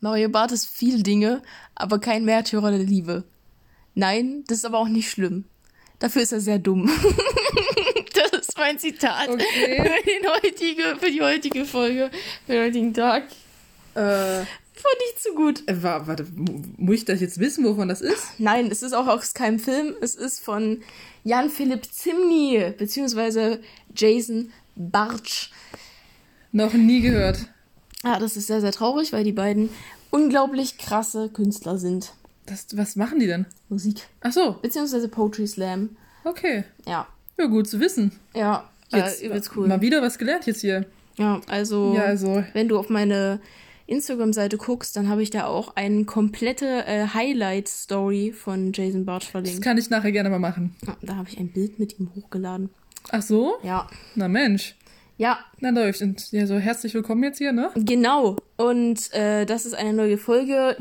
Mario Barth ist viel Dinge, aber kein Märtyrer der Liebe. Nein, das ist aber auch nicht schlimm. Dafür ist er sehr dumm. das ist mein Zitat Okay. für, heutige, für die heutige Folge, für den heutigen Tag. Äh, Fand ich zu gut. äh, wa- warte, mu- muss ich das jetzt wissen, wovon das ist? Nein, es ist auch aus keinem Film. Es ist von Jan-Philipp Zimny, beziehungsweise Jason Bartsch. Noch nie gehört. Ah, das ist sehr, sehr traurig, weil die beiden unglaublich krasse Künstler sind. Das, was machen die denn? Musik. Ach so, Beziehungsweise Poetry Slam. okay. Ja. Ja, gut zu wissen. Ja, Jetzt äh, übelst cool. mal wieder was gelernt jetzt hier. Ja, also, Ja, also, wenn du auf meine Instagram-Seite guckst, dann habe ich da auch eine komplette äh, Highlight-Story von Jason Bartsch das verlinkt. kann ich nachher gerne mal machen. Ja, da habe ich ein Bild mit ihm hochgeladen. Ach so? Ja. Na Mensch. Ja, Na läuft. Und ja, so herzlich willkommen jetzt hier, ne? genau. Und äh, das ist eine neue Folge.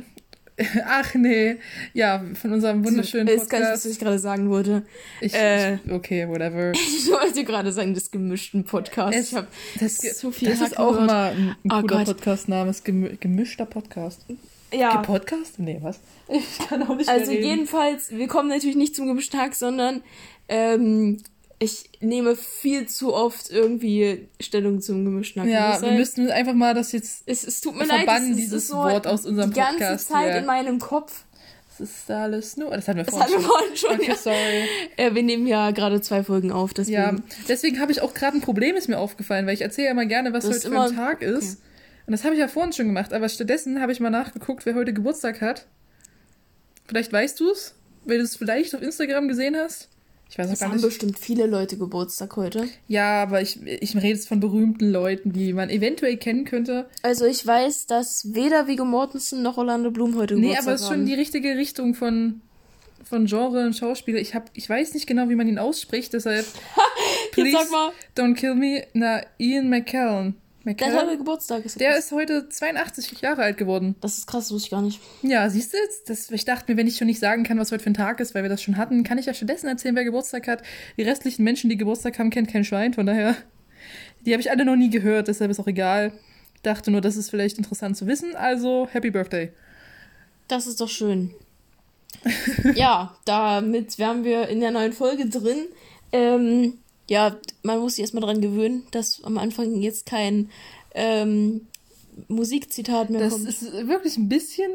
Ach nee. Ja, von unserem wunderschönen Ist gar nicht, was Podcast. ich gerade sagen wollte. Ich, äh, ich, okay, whatever. Ich wollte gerade sagen, des gemischten Podcasts. Es- ich habe Das, so viel das ist auch gehört. mal ein, ein Oh cooler Gott. Podcast-Name. ist gemü- Gemischter Podcast. Ja, Podcast? Nee, was? Ich kann auch nicht also jedenfalls, wir kommen natürlich nicht zum gemischten Tag, sondern ähm, ich nehme viel zu oft irgendwie Stellung zum gemischten. Kann Ja, das wir sein? müssen einfach mal das jetzt. es, es tut mir leid, verbannen, es dieses es ist so Wort aus unserem die ganze Podcast Zeit hier. in meinem Kopf. Das ist alles nur. Das hatten wir Das vorhin hatten wir vorhin schon. Okay, ja. sorry. Äh, wir nehmen ja gerade zwei Folgen auf, deswegen. Ja, deswegen habe ich auch gerade ein Problem, ist mir aufgefallen, weil ich erzähle ja immer gerne, was Du heute hast für immer- ein Tag ist. Und das habe ich ja vorhin schon gemacht, aber stattdessen habe ich mal nachgeguckt, wer heute Geburtstag hat. Vielleicht weißt du es, weil du es vielleicht auf Instagram gesehen hast. Ich weiß auch Es gar haben nicht. bestimmt viele Leute Geburtstag heute. Ja, aber ich, ich rede jetzt von berühmten Leuten, die man eventuell kennen könnte. Also ich weiß, dass weder Viggo Mortensen noch Orlando Bloom heute Nee, Geburtstag aber es ist schon haben. die richtige Richtung von, von Genre und Schauspieler. Ich, hab, ich weiß nicht genau, wie man ihn ausspricht, deshalb. Please sag mal. don't kill me. Na, Ian McKellen. Der hat heute Geburtstag. Ist Der ist heute 82 Jahre alt geworden. Das ist krass, das wusste ich gar nicht. Ja, siehst du jetzt? Das, ich dachte mir, wenn ich schon nicht sagen kann, was heute für ein Tag ist, weil wir das schon hatten, kann ich ja stattdessen erzählen, wer Geburtstag hat. Die restlichen Menschen, die Geburtstag haben, kennt kein Schwein, von daher. Die habe ich alle noch nie gehört, deshalb ist auch egal. Ich dachte nur, das ist vielleicht interessant zu wissen, also Happy Birthday. Das ist doch schön. ja, damit wären wir in der neuen Folge drin. Ähm, ja, man muss sich erstmal dran gewöhnen, dass am Anfang jetzt kein ähm, Musikzitat mehr Das kommt. ist wirklich ein bisschen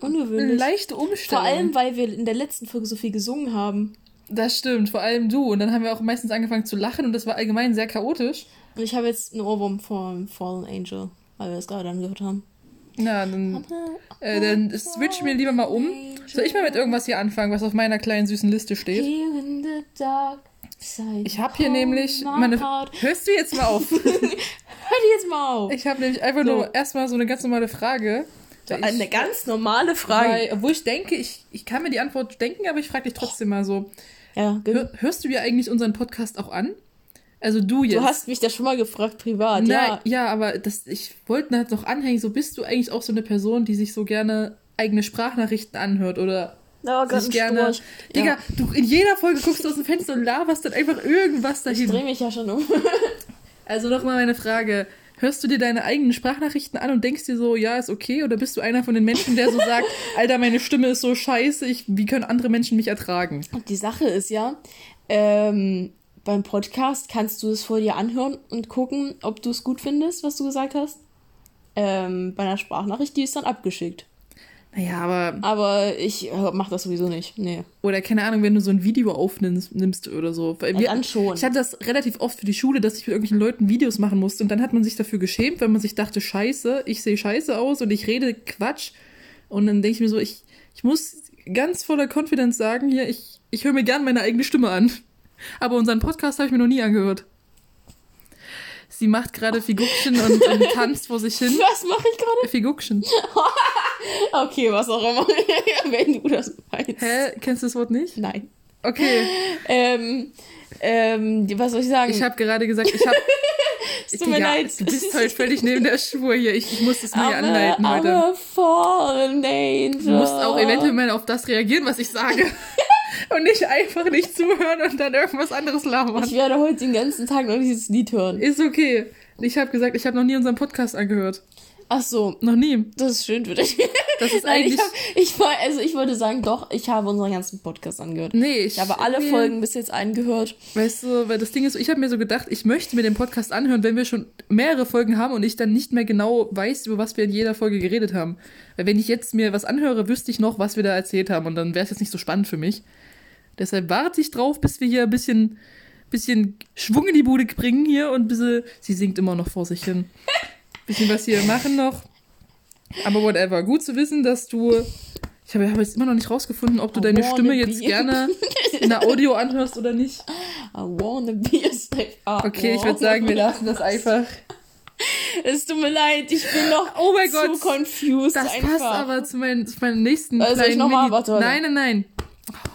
eine ungewöhnlich. leichte Vor Umstellung. allem, weil wir in der letzten Folge so viel gesungen haben. Das stimmt, vor allem du. Und dann haben wir auch meistens angefangen zu lachen und das war allgemein sehr chaotisch. Und ich habe jetzt einen Ohrwurm vom Fallen Angel, weil wir das gerade angehört haben. Ja, dann, äh, dann switch mir lieber mal um. Soll ich mal mit irgendwas hier anfangen, was auf meiner kleinen süßen Liste steht? Here in the dark Ich habe hier nämlich meine. Hörst du jetzt mal auf? Hör die jetzt mal auf. Ich habe nämlich einfach So. nur erstmal so eine ganz normale Frage. So, eine ich, ganz normale Frage. weil, obwohl ich denke, ich, ich kann mir die Antwort denken, aber ich frage dich trotzdem mal so. ja, ge- Hör, hörst du dir eigentlich unseren Podcast auch an? Also du jetzt. du hast mich das schon mal gefragt privat, Nein, ja. ja, aber das, ich wollte halt noch anhängen, so bist du eigentlich auch so eine Person, die sich so gerne eigene Sprachnachrichten anhört oder Oh Gott, gerne. Storch. Digga, Ja. du in jeder Folge guckst du aus dem Fenster und laberst dann einfach irgendwas Ich dahin. drehe mich ja schon um. Also nochmal meine Frage. Hörst du dir deine eigenen Sprachnachrichten an und denkst dir so, ja, ist okay? Oder bist du einer von den Menschen, der so sagt, Alter, meine Stimme ist so scheiße, ich, wie können andere Menschen mich ertragen? Die Sache ist ja, ähm, beim Podcast kannst du es vor dir anhören und gucken, ob du es gut findest, was du gesagt hast. Ähm, bei einer Sprachnachricht, die ist dann abgeschickt. Naja, aber, Aber ich äh, mach das sowieso nicht. Nee. oder keine Ahnung, wenn du so ein Video aufnimmst nimmst oder so. Weil wir- dann schon. Ich hatte das relativ oft für die Schule, dass ich mit irgendwelchen Leuten Videos machen musste und dann hat man sich dafür geschämt, weil man sich dachte, scheiße, ich sehe scheiße aus und ich rede Quatsch. Und dann denke ich mir so, ich, ich muss ganz voller Confidence sagen, hier, ich, ich höre mir gern meine eigene Stimme an. Aber unseren Podcast habe ich mir noch nie angehört. Sie macht gerade Figuckchen und, und tanzt vor sich hin. Was mache ich gerade? Figuckchen. Okay, was auch immer. Wenn du das meinst. Hä? Kennst du das Wort nicht? Nein. Okay. Ähm, ähm, was soll ich sagen? Ich habe gerade gesagt, ich habe. es tut mir leid. Du bist halt völlig neben der Spur hier. Ich, ich muss es mir I'm anleiten a, heute. I'm a fallen angel. Du musst auch eventuell mal auf das reagieren, was ich sage. und nicht einfach nicht zuhören und dann irgendwas anderes labern. Ich werde heute den ganzen Tag noch dieses Lied hören. Ist okay. Ich habe gesagt, ich habe noch nie unseren Podcast angehört. Ach so. Noch nie. Das ist schön für dich. Das ist Nein, ich, eigentlich- hab, ich, also ich würde sagen, doch, ich habe unseren ganzen Podcast angehört. Nee, ich. Ich habe alle nee. Folgen bis jetzt angehört. Weißt du, weil das Ding ist, ich habe mir so gedacht, ich möchte mir den Podcast anhören, wenn wir schon mehrere Folgen haben und ich dann nicht mehr genau weiß, über was wir in jeder Folge geredet haben. Weil wenn ich jetzt mir was anhöre, wüsste ich noch, was wir da erzählt haben und dann wäre es jetzt nicht so spannend für mich. Deshalb warte ich drauf, bis wir hier ein bisschen, bisschen Schwung in die Bude bringen hier und ein bisschen, sie singt immer noch vor sich hin. Bisschen was hier machen noch. Aber whatever. Gut zu wissen, dass du. Ich habe hab jetzt immer noch nicht rausgefunden, ob du I deine Stimme be- jetzt gerne in der Audio anhörst oder nicht. I wanna be a slave. I Okay, ich würde sagen, wir be- lassen das einfach. Es tut mir leid, ich bin noch Oh mein zu Gott. confused Das einfach. passt aber zu, meinem nächsten soll ich kleinen noch mal? Mini- Warte, warte. Nein, nein, nein.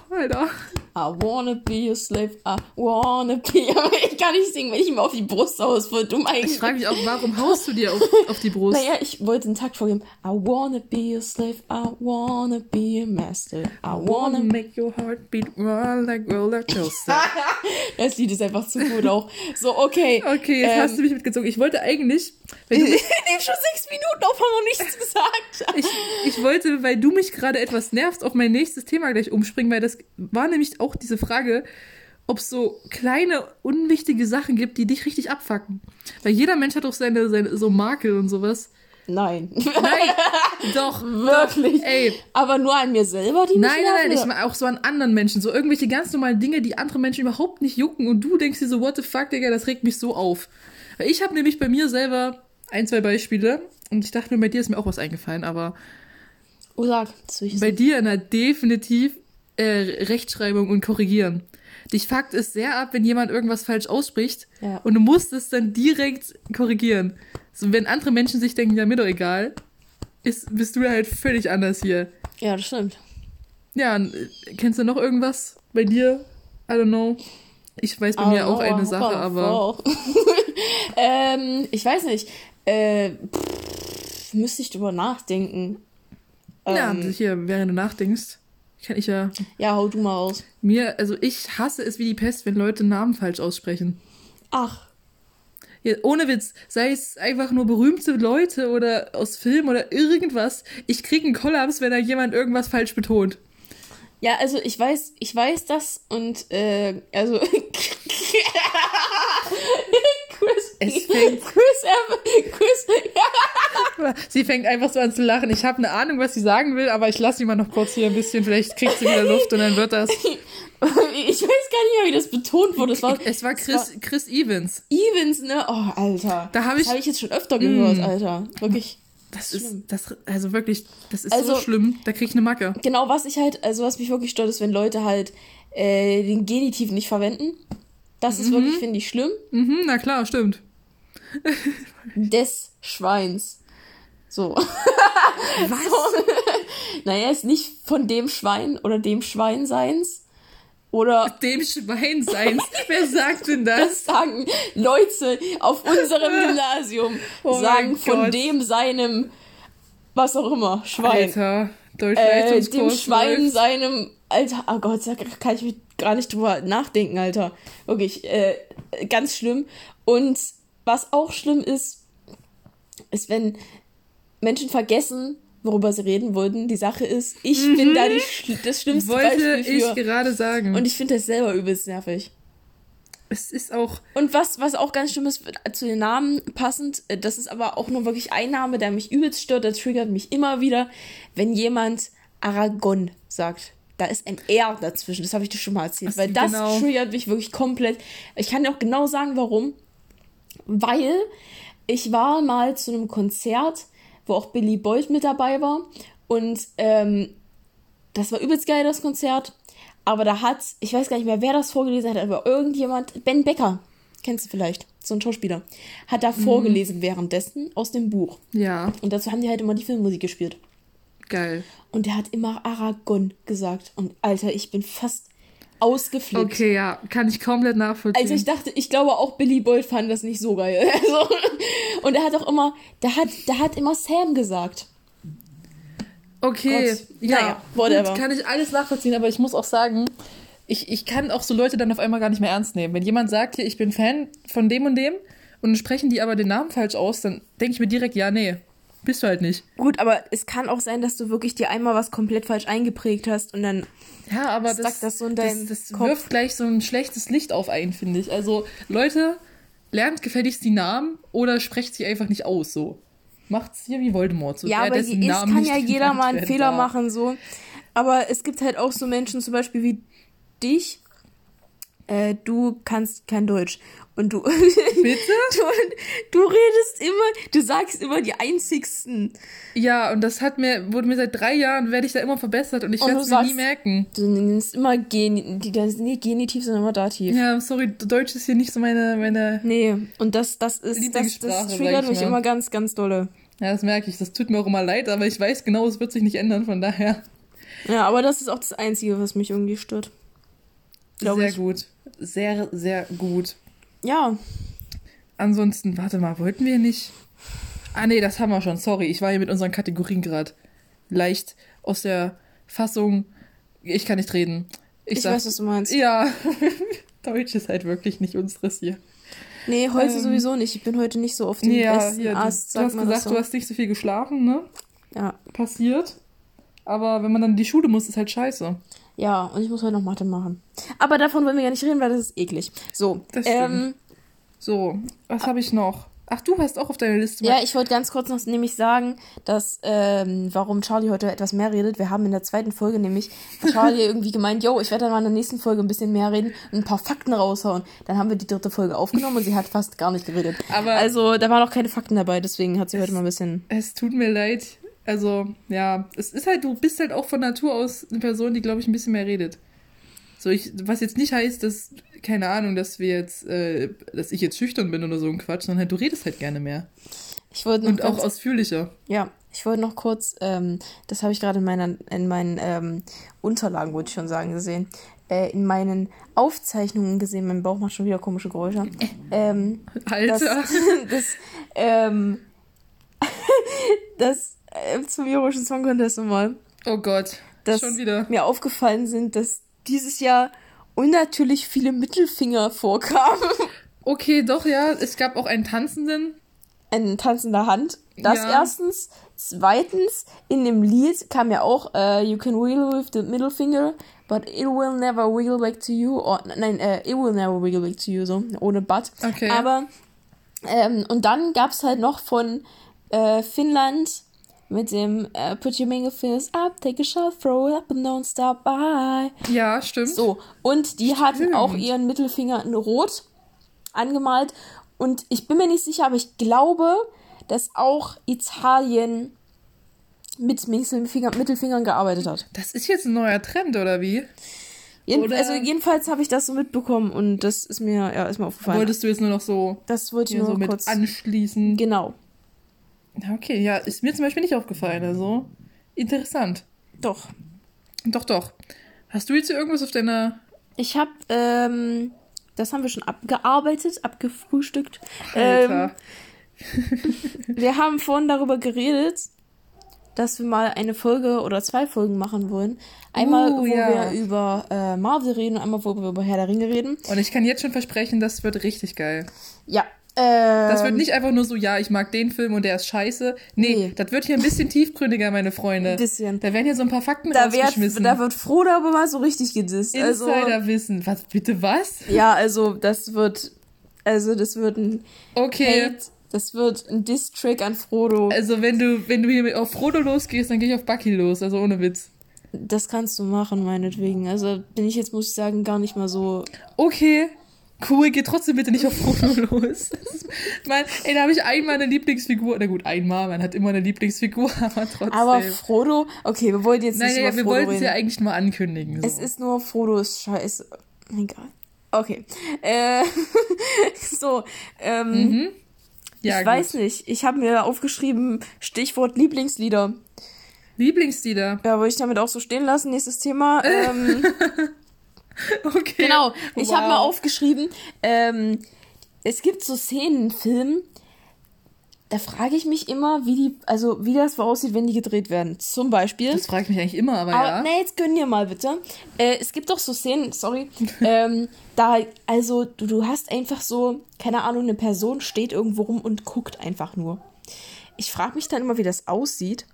Oh, Alter. I wanna be a slave. I wanna be. Aber ich kann nicht singen, wenn ich mir auf die Brust haus. Voll dumm Ich eigentlich. frage mich auch, warum haust du dir auf, auf die Brust? Naja, ich wollte einen Takt vorgeben. I wanna be a slave. I wanna be a master. I wanna. make your heart beat run like roller coaster. Das Lied ist einfach zu gut auch. So, okay. Okay, jetzt Ähm, hast du mich mitgezogen. Ich wollte eigentlich, weil Ich du nehme mich, schon sechs Minuten auf, haben noch nichts gesagt. ich, ich wollte, weil du mich gerade etwas nervst, auf mein nächstes Thema gleich umspringen, weil das war nämlich auch diese Frage, ob es so kleine, unwichtige Sachen gibt, die dich richtig abfacken. Weil jeder Mensch hat doch seine, seine so Makel und sowas. Nein. Nein, doch, Wirklich. Doch, ey, Aber nur an mir selber, die Nein, nein, nein, ich meine auch so an anderen Menschen. So irgendwelche ganz normalen Dinge, die andere Menschen überhaupt nicht jucken und du denkst dir so, what the fuck, Digga, das regt mich so auf. Weil ich habe nämlich bei mir selber ein, zwei Beispiele und ich dachte mir, bei dir ist mir auch was eingefallen, aber Oh, sag. Bei dir na definitiv äh, Rechtschreibung und Korrigieren. Dich fuckt es sehr ab, wenn jemand irgendwas falsch ausspricht Ja. und du musst es dann direkt korrigieren. So, wenn andere Menschen sich denken, ja, mir doch egal, ist, bist du halt völlig anders hier. Ja, das stimmt. Ja, und, äh, kennst du noch irgendwas bei dir? I don't know. Ich weiß bei mir auch eine Sache, aber. ähm, ich weiß nicht. Äh, pff, müsste ich drüber nachdenken. Ja, Ähm, hier, während du nachdenkst, kann ich ja. ja, hau du mal aus. Mir, also ich hasse es wie die Pest, wenn Leute Namen falsch aussprechen. Ach, Ja, ohne Witz, sei es einfach nur berühmte Leute oder aus Filmen oder irgendwas. Ich krieg einen Kollaps, wenn da jemand irgendwas falsch betont. ja, also ich weiß, ich weiß das und äh, also Es fängt- Chris, Ev- Chris, Sie fängt einfach so an zu lachen. Ich habe eine Ahnung, was sie sagen will, aber ich lasse sie mal noch kurz hier ein bisschen. Vielleicht kriegt sie wieder Luft und dann wird das. ich weiß gar nicht mehr, wie das betont wurde. Es war, Es war Chris, Chris Evans. Evans, ne? Oh, Alter. Da hab das ich- habe ich jetzt schon öfter gehört, Mm. Alter. Wirklich. Das Schlimm. ist, das, also wirklich, das ist Also- so schlimm. Da krieg ich eine Macke. Genau, was ich halt, also was mich wirklich stört, ist, wenn Leute halt äh, den Genitiv nicht verwenden. Das ist wirklich, finde ich, schlimm. Mhm, na klar, stimmt. Des Schweins. So. Was? So. naja, ist nicht von dem Schwein oder dem Schweinseins. Oder Dem Schwein seins. Wer sagt denn das? das sagen Leute auf unserem Gymnasium. Oh sagen von Gott. dem seinem, was auch immer, Schwein. Alter, äh, dem Schwein läuft. seinem Alter, oh Gott, da kann ich mich gar nicht drüber nachdenken, Alter. Wirklich, äh, ganz schlimm. Und was auch schlimm ist, ist, wenn Menschen vergessen, worüber sie reden wollten. Die Sache ist, ich bin da die, das schlimmste Wollte Beispiel ich für. gerade sagen. Und ich finde das selber übelst nervig. es ist auch, Und was, was auch ganz schlimm ist, zu den Namen passend, äh, das ist aber auch nur wirklich ein Name, der mich übelst stört, der triggert mich immer wieder, wenn jemand Aragon sagt. Da ist ein R dazwischen, das habe ich dir schon mal erzählt, Was- weil das genau. triggert mich wirklich komplett. Ich kann dir auch genau sagen, warum. Weil ich war mal zu einem Konzert, wo auch Billy Boyd mit dabei war und ähm, das war übelst geil, das Konzert. Aber da hat, ich weiß gar nicht mehr, wer das vorgelesen hat, aber irgendjemand, Ben Becker, kennst du vielleicht, so ein Schauspieler, hat da vorgelesen währenddessen aus dem Buch. ja, Und dazu haben die halt immer die Filmmusik gespielt. geil. Und der hat immer Aragon gesagt. Und Alter, ich bin fast ausgeflippt. Okay, ja, kann ich komplett nachvollziehen. Also ich dachte, ich glaube auch Billy Boyd fand das nicht so geil. Also, und er hat auch immer, der hat, der hat immer Sam gesagt. Okay, Gott. ja, Naja, whatever. Gut, kann ich alles nachvollziehen, aber ich muss auch sagen, ich, ich kann auch so Leute dann auf einmal gar nicht mehr ernst nehmen. Wenn jemand sagt, hier, ich bin Fan von dem und dem und sprechen die aber den Namen falsch aus, dann denke ich mir direkt, ja, nee, Bist du halt nicht. Gut, aber es kann auch sein, dass du wirklich dir einmal was komplett falsch eingeprägt hast und dann Ja, aber das, das so in das, deinem das Kopf. wirft gleich so ein schlechtes Licht auf einen, finde ich. Also, Leute, lernt gefälligst die Namen oder sprecht sie einfach nicht aus, so. Macht's hier wie Voldemort. So Ja, aber es kann ja jeder mal einen Fehler darf. machen, so. Aber es gibt halt auch so Menschen, zum Beispiel wie dich. Äh, du kannst kein Deutsch. Und du, Bitte? du, du redest immer, du sagst immer die einzigsten. Ja, und das hat mir, wurde mir seit drei Jahren, werde ich da immer verbessert und ich werde es mir nie merken. Du nennst immer Gen, die, das ist nicht Genitiv, sondern immer Dativ. Ja, sorry, Deutsch ist hier nicht so meine, meine, Nee, und das, das ist, das, das triggert ich mich immer ganz, ganz dolle. ja, das merke ich. Das tut mir auch immer leid, aber ich weiß genau, es wird sich nicht ändern, von daher. Ja, aber das ist auch das Einzige, was mich irgendwie stört. Sehr ich. gut. Sehr, sehr gut. Ja, Ansonsten, warte mal, wollten wir nicht. Ah, nee, das haben wir schon. Sorry, ich war hier mit unseren Kategorien gerade leicht aus der Fassung. Ich kann nicht reden. ich, sag- weiß, was du meinst. Ja. Deutsch ist halt wirklich nicht unseres hier. Nee, heute Ähm, sowieso nicht. Ich bin heute nicht so auf dem Ja, besten du, Ast, du sagt hast gesagt, so. du hast nicht so viel geschlafen, ne? Ja. Passiert. Aber wenn man dann in die Schule muss, ist halt scheiße. Ja, und ich muss heute noch Mathe machen. Aber davon wollen wir gar nicht reden, weil das ist eklig. So, Das ähm, So, was habe ich noch? Ach, du hast auch auf deiner Liste. ja, ich wollte ganz kurz noch nämlich sagen, dass, ähm, warum Charlie heute etwas mehr redet. Wir haben in der zweiten Folge nämlich Charlie irgendwie gemeint, yo, ich werde dann mal in der nächsten Folge ein bisschen mehr reden und ein paar Fakten raushauen. Dann haben wir die dritte Folge aufgenommen und sie hat fast gar nicht geredet. Aber- also, da waren auch keine Fakten dabei, deswegen hat sie heute mal ein bisschen Es tut mir leid. Also, ja, es ist halt, du bist halt auch von Natur aus eine Person, die, glaube ich, ein bisschen mehr redet. So, ich, was jetzt nicht heißt, dass, keine Ahnung, dass wir jetzt, äh, dass ich jetzt schüchtern bin oder so ein Quatsch, sondern halt, du redest halt gerne mehr. Ich wollte noch Und auch ganz- ausführlicher. Ja, ich wollte noch kurz, ähm, das habe ich gerade in, meiner, in meinen ähm, Unterlagen, wollte ich schon sagen, gesehen. Äh, in meinen Aufzeichnungen gesehen, mein Bauch macht schon wieder komische Geräusche. Ähm, das, Alter. das, ähm, das äh, zum Eurovision Song Contest nochmal, Oh Gott. dass Schon wieder. mir aufgefallen sind, dass dieses Jahr unnatürlich viele Mittelfinger vorkamen. Okay, doch, ja, es gab auch einen Tanzenden. Ein tanzender Hand. Das Ja. erstens. Zweitens, in dem Lied kam ja auch, äh, you can wiggle with the middle finger, but it will never wiggle back to you. Or, nein, äh, it will never wiggle back to you, so, ohne but. Okay. Aber, ähm, und dann gab's halt noch von äh, Finnland mit dem äh, Put your middle fingers up, take a shot, throw it up and don't stop by. Ja, stimmt. So, und die hatten Stimmt. auch ihren Mittelfinger in Rot angemalt. Und ich bin mir nicht sicher, aber ich glaube, dass auch Italien mit Mittelfinger, Mittelfingern gearbeitet hat. Das ist jetzt ein neuer Trend, oder wie? Jeden, Oder- also jedenfalls habe ich das so mitbekommen und das ist mir, ja, ist mir aufgefallen. Wolltest du jetzt nur noch so das wollte ich nur so mit kurz. anschließen? Genau. Ja, Okay, ja, ist mir zum Beispiel nicht aufgefallen, also interessant. Doch. Doch, doch. Hast du jetzt hier irgendwas auf deiner Ich habe, ähm, das haben wir schon abgearbeitet, abgefrühstückt. Ähm, Alter? Wir haben vorhin darüber geredet, dass wir mal eine Folge oder zwei Folgen machen wollen. Einmal, Uh, wo ja. wir über äh, Marvel reden und einmal, wo wir über Herr der Ringe reden. Und ich kann jetzt schon versprechen, das wird richtig geil. Ja. Äh, Das wird nicht einfach nur so, ja, ich mag den Film und der ist scheiße. Nee, Nee. das wird hier ein bisschen tiefgründiger, meine Freunde. Ein bisschen. Da werden hier so ein paar Fakten da, wird, rausgeschmissen. da wird Frodo aber mal so richtig gedisst. Also, Insiderwissen. Was, bitte was? ja, also das wird, also das wird ein Okay. Hate, das wird ein Diss-Track an Frodo. Also wenn du, wenn du hier auf Frodo losgehst, dann gehe ich auf Bucky los, also ohne Witz. Das kannst du machen, meinetwegen. Also bin ich jetzt, muss ich sagen, gar nicht mal so. Okay. Cool, geh trotzdem bitte nicht auf Frodo los. Mein, ey, da habe ich einmal eine Lieblingsfigur. Na gut, einmal, man hat immer eine Lieblingsfigur, aber trotzdem. Aber Frodo, okay, wir wollten jetzt nicht ja, über wir Frodo wollten es ja eigentlich nur ankündigen. So. Es ist nur Frodo ist scheiße. Egal. Okay. Äh, so, ähm, Mhm. ja, ich weiß nicht. Ich habe mir aufgeschrieben, Stichwort Lieblingslieder. Lieblingslieder. Ja, wollte ich damit auch so stehen lassen. Nächstes Thema. Ähm, Okay. genau. Ich habe Wow. mal aufgeschrieben, ähm, es gibt so Szenen in Filmen, da frage ich mich immer, wie die, also wie das so aussieht, wenn die gedreht werden. Zum Beispiel. Das frage ich mich eigentlich immer, aber, Aber ja. nee, jetzt gönn dir mal bitte. Äh, es gibt doch so Szenen, sorry, ähm, da, also du, du hast einfach so, keine Ahnung, eine Person steht irgendwo rum und guckt einfach nur. ich frage mich dann immer, wie das aussieht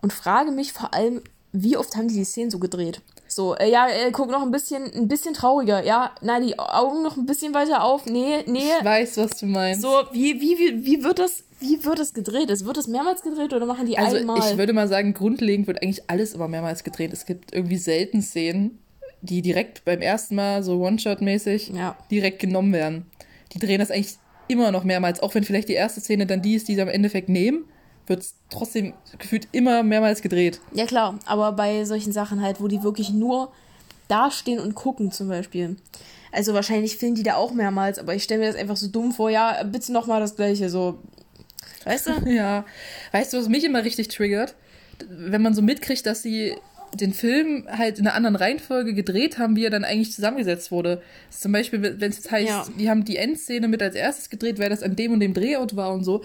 und frage mich vor allem, wie oft haben die die Szenen so gedreht? So, äh, ja, äh, guck noch ein bisschen, ein bisschen trauriger. Ja, nein, die Augen noch ein bisschen weiter auf. Nee, nee. Ich weiß, was du meinst. So, wie, wie, wie, wie wird das, wie wird das gedreht? Es wird das mehrmals gedreht oder machen die also einmal? ich würde mal sagen, grundlegend wird eigentlich alles immer mehrmals gedreht. Es gibt irgendwie selten Szenen, die direkt beim ersten Mal so One-Shot-mäßig Ja. direkt genommen werden. Die drehen das eigentlich immer noch mehrmals, auch wenn vielleicht die erste Szene dann die ist, die sie am Endeffekt nehmen, wird es trotzdem gefühlt immer mehrmals gedreht. Ja, klar, aber bei solchen Sachen halt, wo die wirklich nur dastehen und gucken, zum Beispiel. Also wahrscheinlich filmen die da auch mehrmals, aber ich stelle mir das einfach so dumm vor, ja, bitte nochmal das gleiche, so. Weißt du? Ja. Weißt du, was mich immer richtig triggert? Wenn man so mitkriegt, dass sie den Film halt in einer anderen Reihenfolge gedreht haben, wie er dann eigentlich zusammengesetzt wurde. Zum Beispiel, wenn es jetzt heißt, Ja. die haben die Endszene mit als erstes gedreht, weil das an dem und dem Drehort war und so.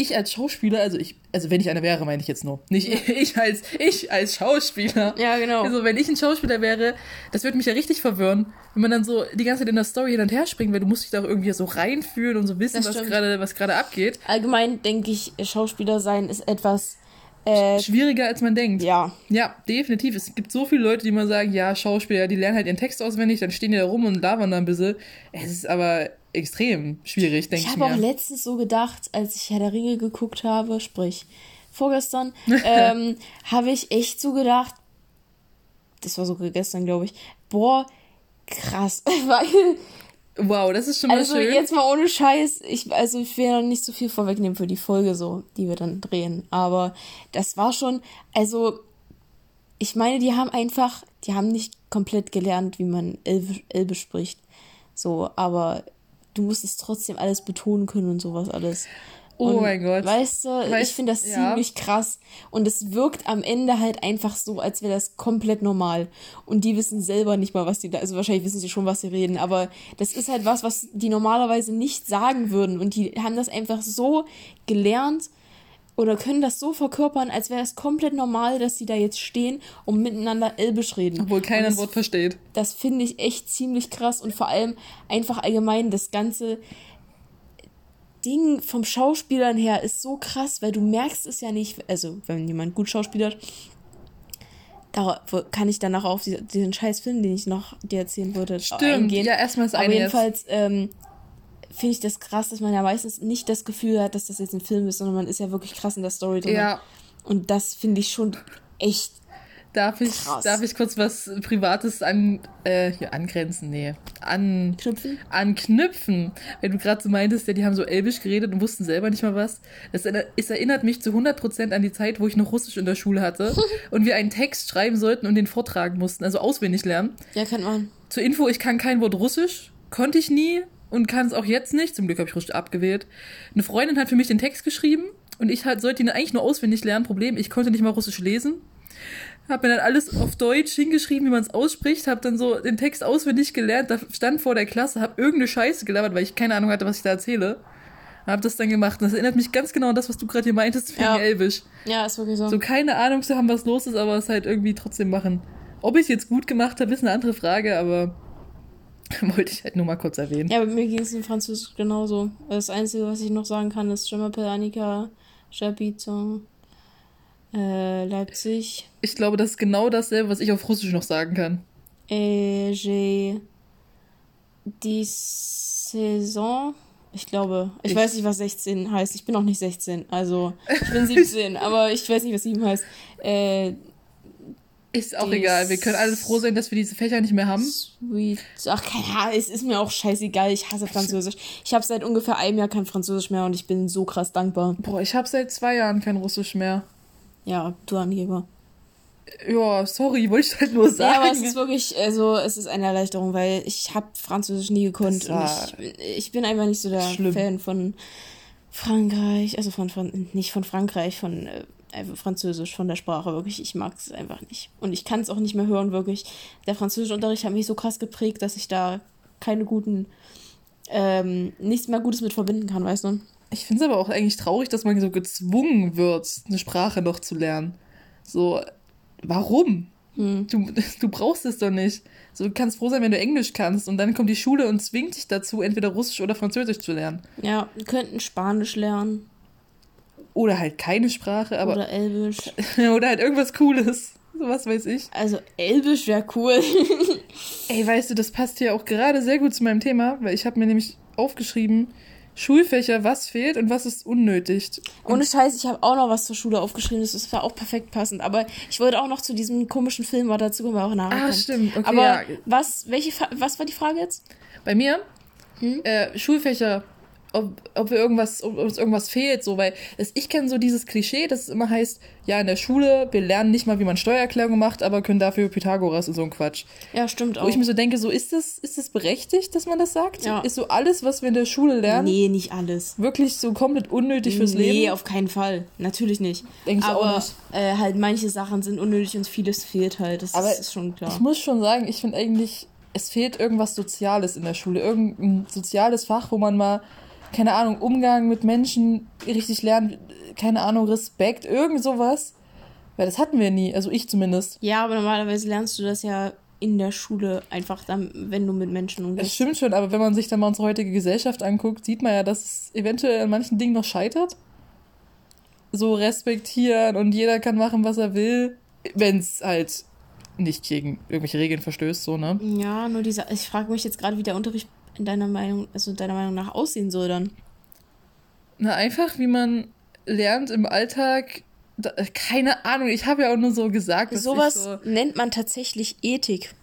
Ich als Schauspieler, also ich, also wenn ich einer wäre, meine ich jetzt nur. Nicht ich als, ich als Schauspieler. Ja, genau. Also wenn ich ein Schauspieler wäre, das würde mich ja richtig verwirren, wenn man dann so die ganze Zeit in der Story hin und her springt, weil du musst dich da auch irgendwie so reinfühlen und so wissen, was gerade, was gerade abgeht. Allgemein denke ich, Schauspieler sein ist etwas, äh, Schwieriger als man denkt. ja, Ja, definitiv. Es gibt so viele Leute, die mal sagen, ja, Schauspieler, die lernen halt ihren Text auswendig, dann stehen die da rum und labern da ein bisschen. Es ist aber extrem schwierig, denke Ich ich, habe auch letztens so gedacht, als ich Herr der Ringe geguckt habe, sprich vorgestern, ähm, habe ich echt so gedacht, das war sogar gestern, glaube ich, boah, krass, weil, Wow, das ist schon mal also schön. jetzt mal ohne Scheiß, ich, also ich will noch nicht so viel vorwegnehmen für die Folge so, die wir dann drehen, aber das war schon, also ich meine, die haben einfach, die haben nicht komplett gelernt, wie man Elbe, Elbe spricht, so, aber du musst es trotzdem alles betonen können und sowas alles. Oh Und mein Gott. Weißt du, ich Weißt- finde das ja. ziemlich krass. Und es wirkt am Ende halt einfach so, als wäre das komplett normal. Und die wissen selber nicht mal, was die da, also wahrscheinlich wissen sie schon, was sie reden, aber das ist halt was, was die normalerweise nicht sagen würden. Und die haben das einfach so gelernt oder können das so verkörpern, als wäre es komplett normal, dass sie da jetzt stehen und miteinander Elbisch reden. Obwohl keiner Und ein das Wort versteht. das finde ich echt ziemlich krass und vor allem einfach allgemein das ganze Ding vom Schauspielern her ist so krass, weil du merkst es ja nicht, also wenn jemand gut schauspielert, da kann ich danach auf die- diesen scheiß Film, den ich noch dir erzählen würde, Stimmt. eingehen. Ja, erstmal das Aber jedenfalls ähm, finde ich das krass, dass man ja meistens nicht das Gefühl hat, dass das jetzt ein Film ist, sondern man ist ja wirklich krass in der Story drin. Ja, Und das finde ich schon echt darf ich, Krass. darf ich kurz was Privates an, äh, hier angrenzen? Nee. An, knüpfen. anknüpfen. Wenn du gerade so meintest, ja, die haben so Elbisch geredet und wussten selber nicht mal was. Das es erinnert mich zu 100% an die Zeit, wo ich noch Russisch in der Schule hatte und wir einen Text schreiben sollten und den vortragen mussten, also auswendig lernen. Ja, kennt man. Zur Info, ich kann kein Wort Russisch, konnte ich nie und kann es auch jetzt nicht. Zum Glück habe ich Russisch abgewählt. Eine Freundin hat für mich den Text geschrieben und ich halt sollte ihn eigentlich nur auswendig lernen. Problem, ich konnte nicht mal Russisch lesen. Habe mir dann alles auf Deutsch hingeschrieben, wie man es ausspricht, habe dann so den Text auswendig gelernt, da stand vor der Klasse, habe irgendeine Scheiße gelabert, weil ich keine Ahnung hatte, was ich da erzähle. Habe das dann gemacht. Und das erinnert mich ganz genau an das, was du gerade hier meintest, wegen Ja. Elbisch. Ja, ist wirklich so. So keine Ahnung zu haben, was los ist, aber es halt irgendwie trotzdem machen. Ob ich es jetzt gut gemacht habe, ist eine andere Frage, aber wollte ich halt nur mal kurz erwähnen. Ja, bei mir ging es in Französisch genauso. Das Einzige, was ich noch sagen kann, ist Je m'appelle Annika, j'habite äh, Leipzig Ich glaube, das ist genau dasselbe, was ich auf Russisch noch sagen kann. et j'ai 16 ans. Ich glaube, ich, Ich- weiß nicht, was 16 heißt. Ich bin noch nicht 16, also ich bin 17, aber ich weiß nicht, was 7 heißt. Äh, Ist auch egal. Wir können alle froh sein, dass wir diese Fächer nicht mehr haben. Sweet. Ach, keine Ahnung, es ist mir auch scheißegal. Ich hasse Französisch. Ich habe seit ungefähr einem Jahr kein Französisch mehr und ich bin so krass dankbar. Boah, ich habe seit zwei Jahren kein Russisch mehr. Ja, du Angeber. Ja, sorry, wollte ich halt nur sagen. Ja, aber es ist wirklich, also es ist eine Erleichterung, weil ich habe Französisch nie gekonnt und ich, bin- ich bin einfach nicht so der schlimm. Fan von Frankreich, also von, von nicht von Frankreich, von äh, Französisch, von der Sprache wirklich. Ich mag es einfach nicht und ich kann es auch nicht mehr hören wirklich. Der Französischunterricht hat mich so krass geprägt, dass ich da keine guten, ähm, nichts mehr Gutes mit verbinden kann, weißt du? Ich finde es aber auch eigentlich traurig, dass man so gezwungen wird, eine Sprache noch zu lernen. So, warum? Hm. Du, du brauchst es doch nicht. So, du kannst froh sein, wenn du Englisch kannst und dann kommt die Schule und zwingt dich dazu, entweder Russisch oder Französisch zu lernen. Ja, könnten Spanisch lernen. Oder halt keine Sprache, aber. Oder Elbisch. oder halt irgendwas Cooles. So was weiß ich. Also Elbisch wäre cool. Ey, weißt du, das passt hier auch gerade sehr gut zu meinem Thema, weil ich habe mir nämlich aufgeschrieben, Schulfächer, was fehlt und was ist unnötig. Ohne Scheiß, ich habe auch noch was zur Schule aufgeschrieben, das war auch perfekt passend. Aber ich wollte auch noch zu diesem komischen Film, aber dazu können wir auch nachher. Ah, stimmt. Okay, aber ja. was, welche, was war die Frage jetzt? Bei mir, Hm? äh, Schulfächer, ob, ob wir irgendwas, ob uns irgendwas fehlt, so, weil es, ich kenne so dieses Klischee, dass es immer heißt, ja, in der Schule, wir lernen nicht mal, wie man Steuererklärung macht, aber können dafür Pythagoras und so ein Quatsch. Ja, stimmt auch. Wo ich mir so denke, so, ist das, ist das berechtigt, dass man das sagt? Ja. Ist so alles, was wir in der Schule lernen, nee, nicht alles. wirklich so komplett unnötig fürs nee, Leben? auf keinen Fall. Natürlich nicht. Denk ich auch Aber nicht. Äh, halt manche Sachen sind unnötig und vieles fehlt halt. Das Aber ist, ist schon klar. Ich muss schon sagen, ich finde eigentlich, es fehlt irgendwas Soziales in der Schule. Irgendein soziales Fach, wo man mal, keine Ahnung, Umgang mit Menschen richtig lernt, keine Ahnung, Respekt, irgend sowas. Weil das hatten wir nie, also ich zumindest. Ja, aber normalerweise lernst du das ja in der Schule einfach dann, wenn du mit Menschen Das umgehst. stimmt schon, aber wenn man sich dann mal unsere heutige Gesellschaft anguckt, sieht man ja, dass es eventuell an manchen Dingen noch scheitert. So respektieren und jeder kann machen, was er will, wenn es halt nicht gegen irgendwelche Regeln verstößt, so, ne? Ja, nur dieser. Ich frage mich jetzt gerade, wie der Unterricht in deiner Meinung, also deiner Meinung nach aussehen soll dann. Na, einfach, wie man lernt im Alltag. Da, keine Ahnung, ich habe ja auch nur so gesagt, dass Sowas so, nennt man tatsächlich Ethik.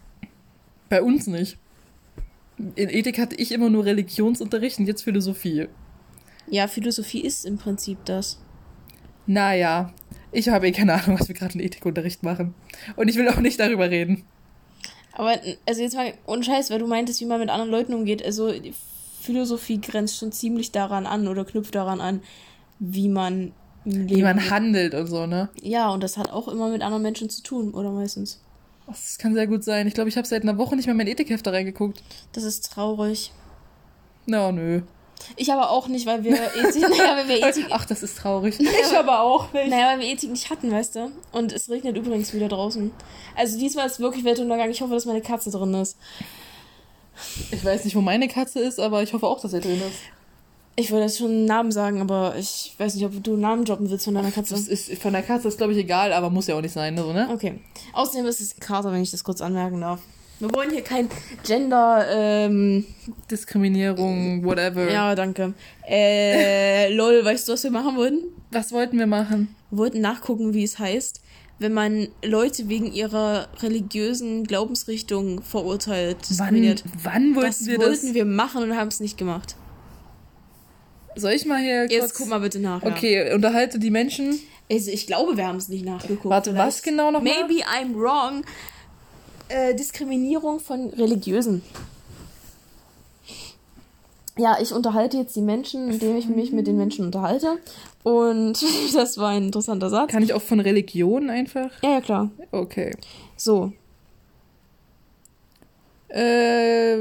bei uns nicht. In Ethik hatte ich immer nur Religionsunterricht und jetzt Philosophie. Ja, Philosophie ist im Prinzip das. Naja, ich habe eh keine Ahnung, was wir gerade in Ethikunterricht machen. Und ich will auch nicht darüber reden. Aber, also jetzt mal ohne Scheiß, weil du meintest, wie man mit anderen Leuten umgeht. Also, die Philosophie grenzt schon ziemlich daran an oder knüpft daran an, wie man Wie man handelt und so, ne? Ja, und das hat auch immer mit anderen Menschen zu tun, oder meistens. Das kann sehr gut sein. Ich glaube, ich habe seit einer Woche nicht mehr in mein Ethikheft da reingeguckt. Das ist traurig. Na, nö. Ich aber auch nicht, weil wir Ethik, naja, weil wir Ethik, Ach, das ist traurig. Ich aber auch nicht. naja, weil wir Ethik nicht hatten, weißt du? Und es regnet übrigens wieder draußen. Also diesmal ist wirklich Weltuntergang. Ich hoffe, dass meine Katze drin ist. Ich weiß nicht, wo meine Katze ist, aber ich hoffe auch, dass er drin ist. Ich wollte jetzt schon einen Namen sagen, aber ich weiß nicht, ob du einen Namen droppen willst von deiner Katze. Das ist von der Katze ist, glaube ich, egal, aber muss ja auch nicht sein, so, ne? Okay. Außerdem ist es ein Kater, wenn ich das kurz anmerken darf. Wir wollen hier kein Gender, ähm, Diskriminierung, whatever. ja, danke. Äh, lol, weißt du, was wir machen wollten? Was wollten wir machen? Wir wollten nachgucken, wie es heißt, wenn man Leute wegen ihrer religiösen Glaubensrichtung verurteilt, Wann, diskriminiert. wann wollten Das wir wollten das? wir machen und haben es nicht gemacht. Soll ich mal hier kurz... Jetzt guck mal bitte nach. ja. Okay, unterhalte die Menschen. Also ich glaube, wir haben es nicht nachgeguckt. Warte, Vielleicht. was genau noch mal? Maybe I'm wrong. Äh, Diskriminierung von Religiösen. Ja, ich unterhalte jetzt die Menschen, indem ich mich mit den Menschen unterhalte. Und das war ein interessanter Satz. Kann ich auch von Religion einfach? Ja, ja, klar. Okay. So. Äh,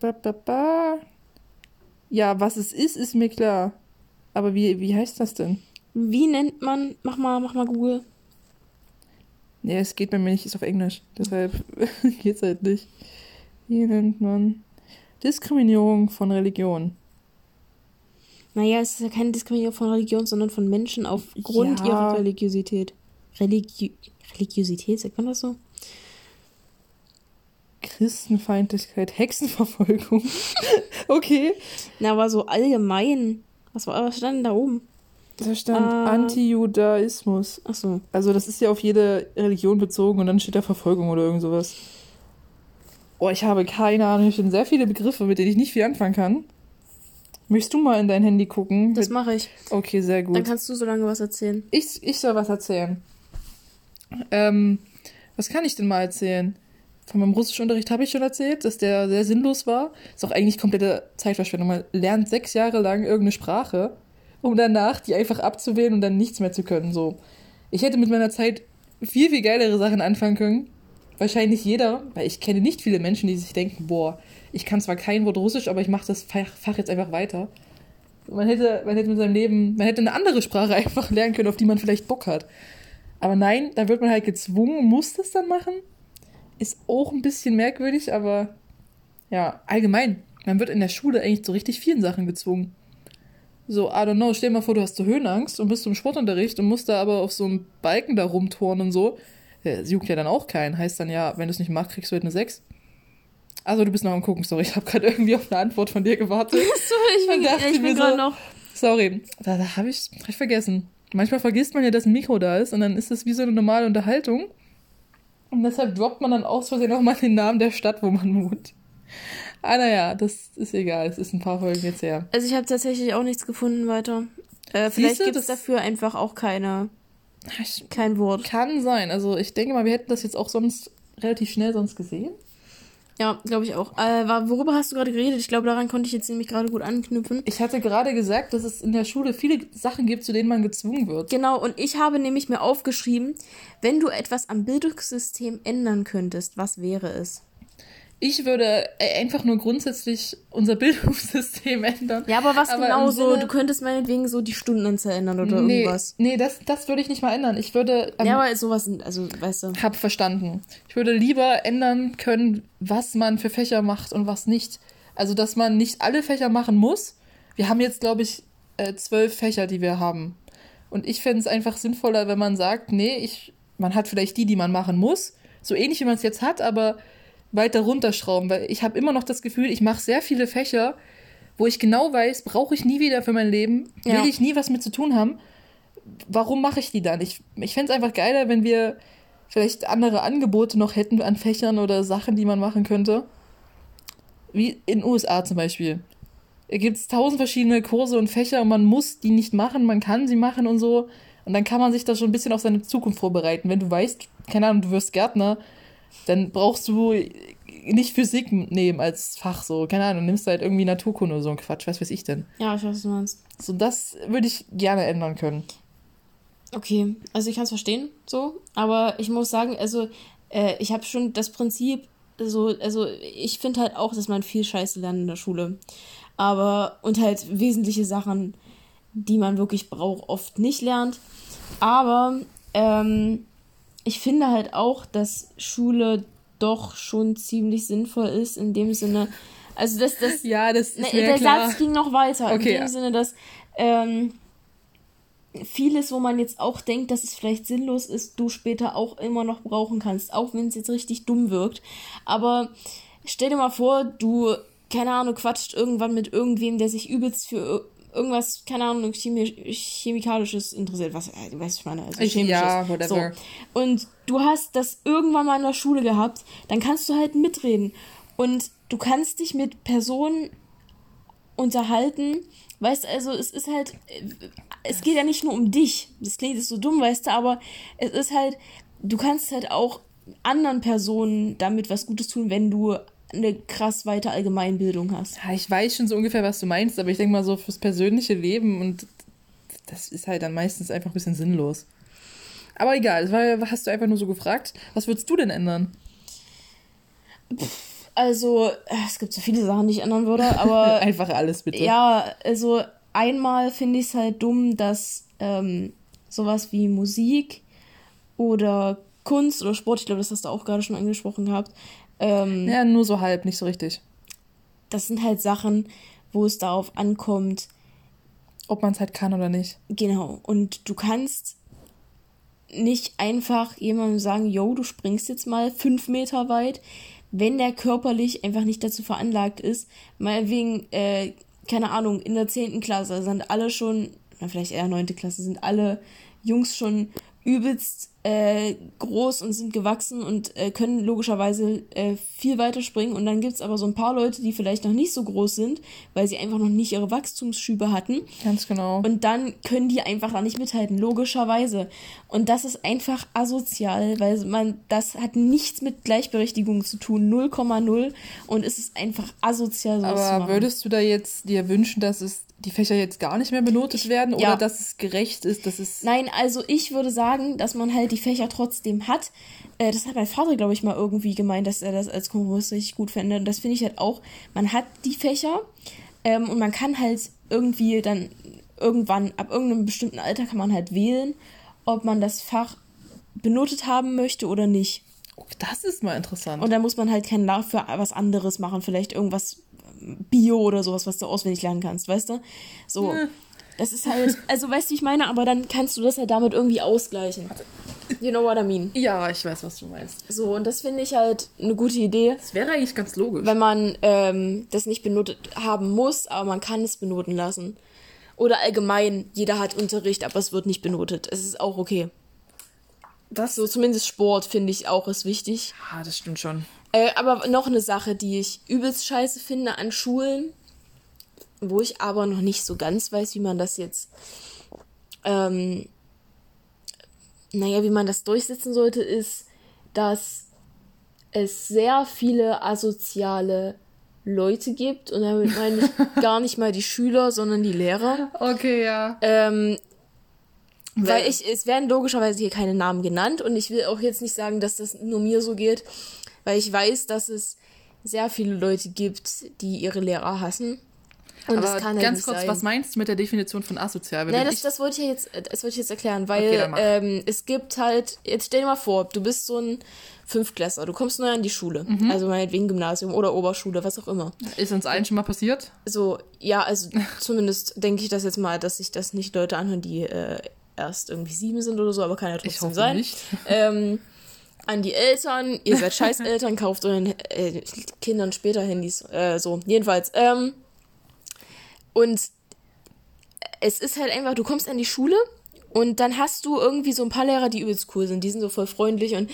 ba, ba, ba. Ja, was es ist, ist mir klar. Aber wie, wie heißt das denn? Wie nennt man, mach mal, mach mal Google. Nee, es geht bei mir nicht, ist auf Englisch. Deshalb geht's halt nicht. Wie nennt man Diskriminierung von Religion? Naja, es ist ja keine Diskriminierung von Religion, sondern von Menschen aufgrund Ja. ihrer Religiosität. Religi Religiosität, sagt man das so? Christenfeindlichkeit, Hexenverfolgung. okay. Na, aber so allgemein. Was, war, was stand denn da oben? Da stand Ah. Antijudaismus. Ach so. Also das ist ja auf jede Religion bezogen und dann steht da Verfolgung oder irgend sowas. Oh, ich habe keine Ahnung. Ich habe sehr viele Begriffe, mit denen ich nicht viel anfangen kann. Möchtest du mal in dein Handy gucken? Das mache ich. okay, sehr Dann gut. kannst du so lange was erzählen. Ich, ich soll was erzählen. Ähm, was kann ich denn mal erzählen? Von meinem Russischunterricht habe ich schon erzählt, dass der sehr sinnlos war. Ist auch eigentlich komplette Zeitverschwendung. Man lernt sechs Jahre lang irgendeine Sprache, um danach die einfach abzuwählen und dann nichts mehr zu können. So. Ich hätte mit meiner Zeit viel, viel geilere Sachen anfangen können. Wahrscheinlich jeder, weil ich kenne nicht viele Menschen, die sich denken, boah, ich kann zwar kein Wort Russisch, aber ich mache das Fach, jetzt einfach weiter. Man hätte, man hätte mit seinem Leben, man hätte eine andere Sprache einfach lernen können, auf die man vielleicht Bock hat. Aber nein, da wird man halt gezwungen, muss das dann machen. Ist auch ein bisschen merkwürdig, aber ja, allgemein. Man wird in der Schule eigentlich zu richtig vielen Sachen gezwungen. So, I don't know, stell dir mal vor, du hast so Höhenangst und bist im Sportunterricht und musst da aber auf so einem Balken da rumtouren und so. Ja, Das juckt ja dann auch keinen. Heißt dann ja, wenn du es nicht machst, kriegst du halt eine 6. Also du bist noch am gucken, sorry, ich habe gerade irgendwie auf eine Antwort von dir gewartet. So, ich bin, dachte ich bin gerade so- noch. Sorry, da, da habe ich ich vergessen. Manchmal vergisst man ja, dass ein Mikro da ist und dann ist das wie so eine normale Unterhaltung. Und deshalb droppt man dann aus Versehen auch mal den Namen der Stadt, wo man wohnt. Ah, naja, das ist egal. Es ist ein paar Folgen jetzt her. Also ich habe tatsächlich auch nichts gefunden weiter. Äh, vielleicht gibt es dafür einfach auch keine, kein Wort. kann sein. Also ich denke mal, wir hätten das jetzt auch sonst relativ schnell sonst gesehen. Ja, glaube ich auch. Äh, worüber hast du gerade geredet? Ich glaube, daran konnte ich jetzt nämlich gerade gut anknüpfen. Ich hatte gerade gesagt, dass es in der Schule viele Sachen gibt, zu denen man gezwungen wird. Genau, und ich habe nämlich mir aufgeschrieben, wenn du etwas am Bildungssystem ändern könntest, was wäre es? Ich würde äh, einfach nur grundsätzlich unser Bildungssystem ändern. Ja, aber was Aber genau so? Du könntest meinetwegen so die Stundenanzahl ändern oder nee, irgendwas. nee, das, das würde ich nicht mal ändern. Ich würde ähm, Ja, aber sowas, also, weißt du. Hab verstanden. Ich würde lieber ändern können, was man für Fächer macht und was nicht. Also, dass man nicht alle Fächer machen muss. Wir haben jetzt, glaube ich, äh, zwölf Fächer, die wir haben. Und ich fände es einfach sinnvoller, wenn man sagt, nee, ich, man hat vielleicht die, die man machen muss. So ähnlich, wie man es jetzt hat, aber weiter runterschrauben. Weil ich habe immer noch das Gefühl, ich mache sehr viele Fächer, wo ich genau weiß, brauche ich nie wieder für mein Leben, Ja. will ich nie was mit zu tun haben. Warum mache ich die dann? Ich, ich fände es einfach geiler, wenn wir vielleicht andere Angebote noch hätten an Fächern oder Sachen, die man machen könnte. Wie in den USA zum Beispiel. Da gibt es tausend verschiedene Kurse und Fächer und man muss die nicht machen, man kann sie machen und so. Und dann kann man sich da schon ein bisschen auf seine Zukunft vorbereiten. Wenn du weißt, keine Ahnung, du wirst Gärtner, dann brauchst du nicht Physik nehmen als Fach so. Keine Ahnung, nimmst du halt irgendwie Naturkunde oder so ein Quatsch, was weiß ich denn. Ja, ich weiß, was du meinst. So, das würde ich gerne ändern können. Okay, also ich kann es verstehen, so, aber ich muss sagen, also äh, ich habe schon das Prinzip, so, also ich finde halt auch, dass man viel Scheiße lernt in der Schule, aber und halt wesentliche Sachen, die man wirklich braucht, oft nicht lernt. Aber ähm, ich finde halt auch, dass Schule doch schon ziemlich sinnvoll ist in dem Sinne, also das, das Ja, das ist Ne, der klar. Satz ging noch weiter. Okay, in dem ja. Sinne, dass ähm, vieles, wo man jetzt auch denkt, dass es vielleicht sinnlos ist, du später auch immer noch brauchen kannst, auch wenn es jetzt richtig dumm wirkt. Aber stell dir mal vor, du, keine Ahnung, quatscht irgendwann mit irgendwem, der sich übelst für irgendwas, keine Ahnung, Chemi Chemikalisches interessiert. Was, äh, du weißt, was ich meine. Also Chemisches. ja, whatever. So. Und du hast das irgendwann mal in der Schule gehabt, dann kannst du halt mitreden. Und du kannst dich mit Personen unterhalten. Weißt du, also es ist halt, äh, es geht ja nicht nur um dich. Das klingt jetzt so dumm, weißt du, aber es ist halt, du kannst halt auch anderen Personen damit was Gutes tun, wenn du eine krass weite Allgemeinbildung hast. Ja, ich weiß schon so ungefähr, was du meinst, aber ich denke mal so fürs persönliche Leben und das ist halt dann meistens einfach ein bisschen sinnlos. Aber egal, war, hast du einfach nur so gefragt. Was würdest du denn ändern? Also, äh, es gibt so viele Sachen, die ich ändern würde, aber einfach alles bitte. Ja, also einmal finde ich es halt dumm, dass ähm, sowas wie Musik oder Kunst oder Sport, ich glaube, das hast du auch gerade schon angesprochen gehabt, ähm, Ja, nur so halb, nicht so richtig. das sind halt Sachen, wo es darauf ankommt, Ob man es halt kann oder nicht. genau. Und du kannst nicht einfach jemandem sagen, yo, du springst jetzt mal fünf Meter weit, wenn der körperlich einfach nicht dazu veranlagt ist. Mal wegen, äh, keine Ahnung, in der zehnten Klasse sind alle schon, na vielleicht eher neunte Klasse, sind alle Jungs schon übelst äh, groß und sind gewachsen und äh, können logischerweise äh, viel weiter springen. Und dann gibt's aber so ein paar Leute, die vielleicht noch nicht so groß sind, weil sie einfach noch nicht ihre Wachstumsschübe hatten. Ganz genau. Und dann können die einfach da nicht mithalten, logischerweise. Und das ist einfach asozial, weil man, das hat nichts mit Gleichberechtigung zu tun, 0,0. Und es ist einfach asozial, sowas zu aber machen. würdest du da jetzt dir wünschen, dass es die Fächer jetzt gar nicht mehr benotet werden oder ja. dass es gerecht ist, dass es Nein, also ich würde sagen, dass man halt die Fächer trotzdem hat. Äh, das hat mein Vater, glaube ich, mal irgendwie gemeint, dass er das als Kompromiss richtig gut fände. Und das finde ich halt auch. Man hat die Fächer ähm, und man kann halt irgendwie dann irgendwann, ab irgendeinem bestimmten Alter kann man halt wählen, ob man das Fach benotet haben möchte oder nicht. Oh, das ist mal interessant. Und dann muss man halt keinen Lauf für was anderes machen, vielleicht irgendwas ähm, Bio oder sowas, was du auswendig lernen kannst, weißt du? So. Hm. Das ist halt, also weißt du, wie ich meine, aber dann kannst du das ja damit irgendwie ausgleichen. You know what I mean? Ja, ich weiß, was du meinst. So, und das finde ich halt eine gute Idee. Das wäre eigentlich ganz logisch. Wenn man ähm, das nicht benotet haben muss, aber man kann es benoten lassen. Oder allgemein, jeder hat Unterricht, aber es wird nicht benotet. Es ist auch okay. Das so, zumindest Sport finde ich auch ist wichtig. Ah, das stimmt schon. Äh, aber noch eine Sache, die ich übelst scheiße finde an Schulen, wo ich aber noch nicht so ganz weiß, wie man das jetzt, ähm, naja, wie man das durchsetzen sollte, ist, dass es sehr viele asoziale Leute gibt und damit meine ich gar nicht mal die Schüler, sondern die Lehrer. Okay, ja. Ähm, weil ich, es werden logischerweise hier keine Namen genannt und ich will auch jetzt nicht sagen, dass das nur mir so geht, weil ich weiß, dass es sehr viele Leute gibt, die ihre Lehrer hassen. Und Aber das kann ganz kurz, sein. was meinst du mit der Definition von asozial? Du das, das wollte ich jetzt, das wollte ich jetzt erklären, weil Okay, ähm, es gibt halt, jetzt stell dir mal vor, du bist so ein Fünftklässler, du kommst neu an die Schule, Mhm. also meinetwegen Gymnasium oder Oberschule, was auch immer. ist uns allen schon mal passiert? So, ja, also zumindest denke ich das jetzt mal, dass sich das nicht Leute anhören, die äh, erst irgendwie sieben sind oder so, aber kann ja Ich trotzdem hoffe sein. nicht. Ähm, an die Eltern, ihr seid Scheißeltern, kauft euren äh, Kindern später Handys. Äh, so, jedenfalls. Ähm, und es ist halt einfach, du kommst an die Schule und dann hast du irgendwie so ein paar Lehrer, die übelst cool sind. Die sind so voll freundlich und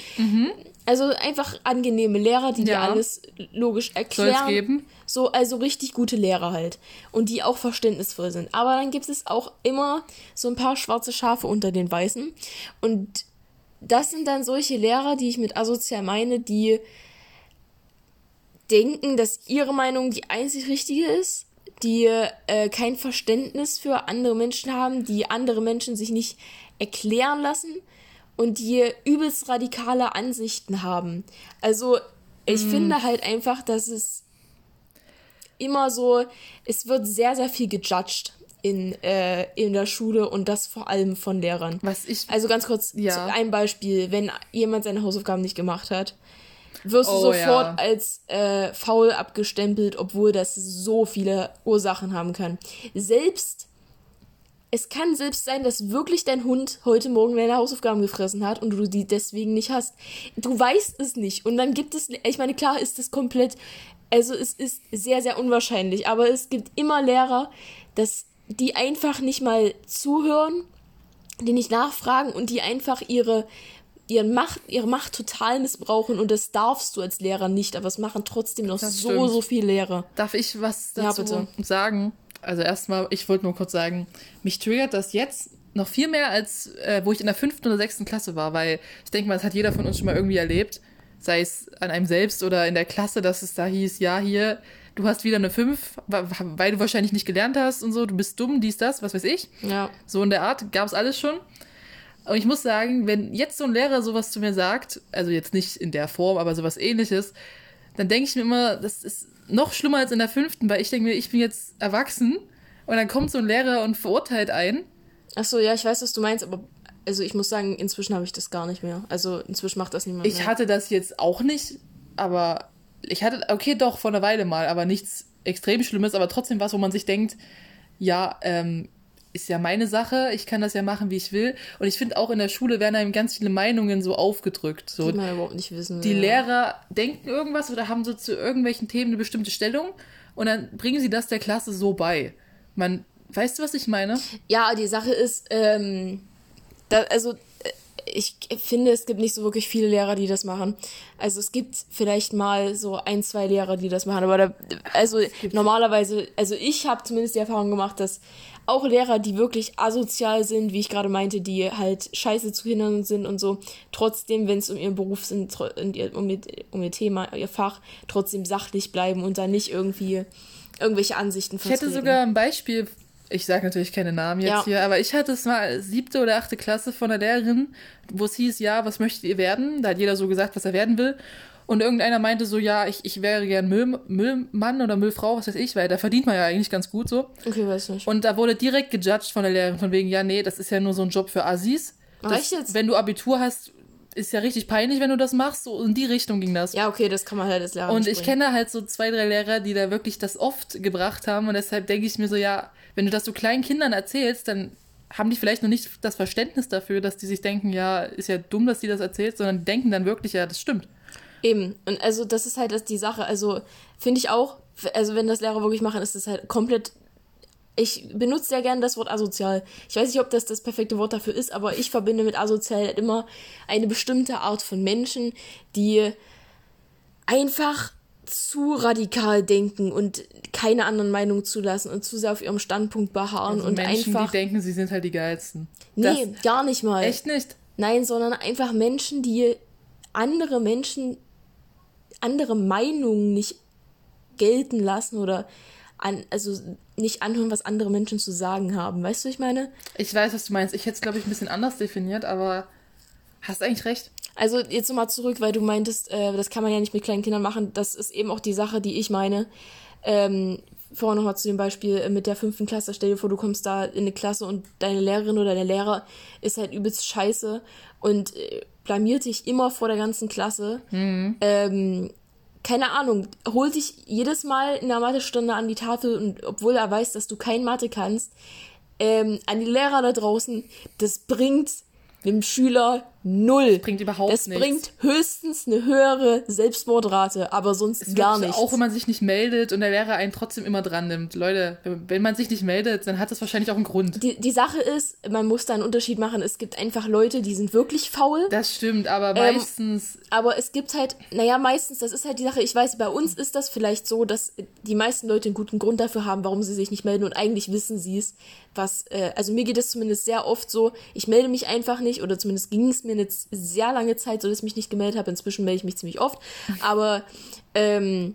also einfach angenehme Lehrer, die dir Ja. alles logisch erklären. es geben? So, also richtig gute Lehrer halt. Und die auch verständnisvoll sind. Aber dann gibt es auch immer so ein paar schwarze Schafe unter den Weißen. Und das sind dann solche Lehrer, die ich mit asozial meine, die denken, dass ihre Meinung die einzig richtige ist, die äh, kein Verständnis für andere Menschen haben, die andere Menschen sich nicht erklären lassen und die übelst radikale Ansichten haben. Also ich finde halt einfach, dass es immer so, es wird sehr, sehr viel gejudged in, äh, in der Schule und das vor allem von Lehrern. Was ich. Also ganz kurz Ja. ein Beispiel, wenn jemand seine Hausaufgaben nicht gemacht hat, wirst du Oh, sofort ja. als äh, faul abgestempelt, obwohl das so viele Ursachen haben kann. Selbst es kann selbst sein, dass wirklich dein Hund heute Morgen deine Hausaufgaben gefressen hat und du die deswegen nicht hast. Du weißt es nicht. Und dann gibt es, ich meine, klar ist das komplett, also es ist sehr, sehr unwahrscheinlich, aber es gibt immer Lehrer, dass die einfach nicht mal zuhören, die nicht nachfragen und die einfach ihre, ihren Macht, ihre Macht total missbrauchen und das darfst du als Lehrer nicht, aber es machen trotzdem noch Das so, stimmt. so viele Lehrer. Darf ich was Ja, dazu bitte. sagen? Also erstmal, ich wollte nur kurz sagen, mich triggert das jetzt noch viel mehr als äh, wo ich in der fünften oder sechsten Klasse war, weil ich denke mal, das hat jeder von uns schon mal irgendwie erlebt, sei es an einem selbst oder in der Klasse, dass es da hieß, ja, hier, du hast wieder eine 5, weil du wahrscheinlich nicht gelernt hast und so, du bist dumm, dies, das, was weiß ich. Ja. So in der Art gab es alles schon. Und ich muss sagen, wenn jetzt so ein Lehrer sowas zu mir sagt, also jetzt nicht in der Form, aber sowas ähnliches, dann denke ich mir immer, das ist noch schlimmer als in der fünften, weil ich denke mir, ich bin jetzt erwachsen und dann kommt so ein Lehrer und verurteilt einen. Ach so, ja, ich weiß, was du meinst, aber also ich muss sagen, inzwischen habe ich das gar nicht mehr. Also inzwischen macht das niemand Ich mehr. hatte das jetzt auch nicht, aber ich hatte, okay, doch, vor einer Weile mal, aber nichts extrem Schlimmes, aber trotzdem was, wo man sich denkt, ja, ähm, ist ja meine Sache, ich kann das ja machen, wie ich will. Und ich finde auch in der Schule werden einem ganz viele Meinungen so aufgedrückt. So, die man überhaupt nicht wissen will. die. Lehrer denken irgendwas oder haben so zu irgendwelchen Themen eine bestimmte Stellung und dann bringen sie das der Klasse so bei. Man, weißt du, was ich meine? Ja, die Sache ist, ähm, da, also äh, ich finde, es gibt nicht so wirklich viele Lehrer, die das machen. Also es gibt vielleicht mal so ein, zwei Lehrer, die das machen, aber da, also normalerweise, also ich habe zumindest die Erfahrung gemacht, dass auch Lehrer, die wirklich asozial sind, wie ich gerade meinte, die halt scheiße zu hindern sind und so, trotzdem, wenn es um ihren Beruf sind, und ihr- um ihr, um ihr Thema, ihr Fach, trotzdem sachlich bleiben und da nicht irgendwie irgendwelche Ansichten Ich hätte sogar ein Beispiel, ich sage natürlich keine Namen jetzt Ja. hier, aber ich hatte es mal siebte oder achte Klasse von einer Lehrerin, wo es hieß, ja, was möchtet ihr werden? Da hat jeder so gesagt, was er werden will. Und irgendeiner meinte so, ja, ich, ich wäre gern Müll, Müllmann oder Müllfrau, was weiß ich, weil da verdient man ja eigentlich ganz gut so. Okay, weiß nicht. Und da wurde direkt gejudged von der Lehrerin, von wegen, ja, nee, das ist ja nur so ein Job für Assis. Das, jetzt? Wenn du Abitur hast, ist ja richtig peinlich, wenn du das machst. So in die Richtung ging das. Ja, okay, das kann man halt als Lehrer Und ich kenne halt so zwei, drei Lehrer, die da wirklich das oft gebracht haben. Und deshalb denke ich mir so, ja, wenn du das so kleinen Kindern erzählst, dann haben die vielleicht noch nicht das Verständnis dafür, dass die sich denken, ja, ist ja dumm, dass die das erzählt, sondern die denken dann wirklich, ja, das stimmt. Eben. Und also das ist halt das die Sache. Also finde ich auch, also wenn das Lehrer wirklich machen, ist das halt komplett. Ich benutze sehr gerne das Wort asozial. Ich weiß nicht, ob das das perfekte Wort dafür ist, aber ich verbinde mit asozial halt immer eine bestimmte Art von Menschen, die einfach zu radikal denken und keine anderen Meinungen zulassen und zu sehr auf ihrem Standpunkt beharren Also und Menschen, einfach. die denken, sie sind halt die geilsten. nee, gar nicht mal. Das, echt nicht. Nein, sondern einfach Menschen, die andere Menschen, andere Meinungen nicht gelten lassen oder an, also nicht anhören, was andere Menschen zu sagen haben. Weißt du, ich meine? Ich weiß, was du meinst. Ich hätte es, glaube ich, ein bisschen anders definiert, aber hast eigentlich recht. Also jetzt nochmal zurück, weil du meintest, äh, das kann man ja nicht mit kleinen Kindern machen. Das ist eben auch die Sache, die ich meine. Ähm, vorher nochmal zu dem Beispiel mit der fünften Klasse. Stell dir vor, du kommst da in eine Klasse und deine Lehrerin oder dein Lehrer ist halt übelst scheiße und äh, blamiert dich immer vor der ganzen Klasse. Ähm, keine Ahnung, holt dich jedes Mal in der Mathestunde an die Tafel und obwohl er weiß, dass du kein Mathe kannst, ähm, an die Lehrer da draußen, das bringt dem Schüler null. Bringt überhaupt das nichts. bringt höchstens eine höhere Selbstmordrate, aber sonst Es gar nichts. Auch wenn man sich nicht meldet und der Lehrer einen trotzdem immer dran nimmt. Leute, wenn man sich nicht meldet, dann hat das wahrscheinlich auch einen Grund. die, die Sache ist, man muss da einen Unterschied machen. Es gibt einfach Leute, die sind wirklich faul. Das stimmt, aber Ähm, meistens. Aber es gibt halt, naja, meistens, das ist halt die Sache, ich weiß, bei uns ist das vielleicht so, dass die meisten Leute einen guten Grund dafür haben, warum sie sich nicht melden und eigentlich wissen sie es. Was, äh, also mir geht es zumindest sehr oft so, ich melde mich einfach nicht oder zumindest ging es mir eine sehr lange Zeit so, dass ich mich nicht gemeldet habe. Inzwischen melde ich mich ziemlich oft, aber ähm,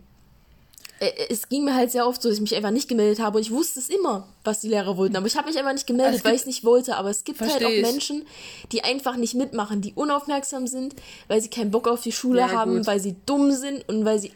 äh, es ging mir halt sehr oft so, dass ich mich einfach nicht gemeldet habe und ich wusste es immer, was die Lehrer wollten, aber ich habe mich einfach nicht gemeldet, Es weil gibt- ich es nicht wollte, aber es gibt halt auch ich. Menschen, die einfach nicht mitmachen, die unaufmerksam sind, weil sie keinen Bock auf die Schule Ja, haben, gut. weil sie dumm sind und weil sie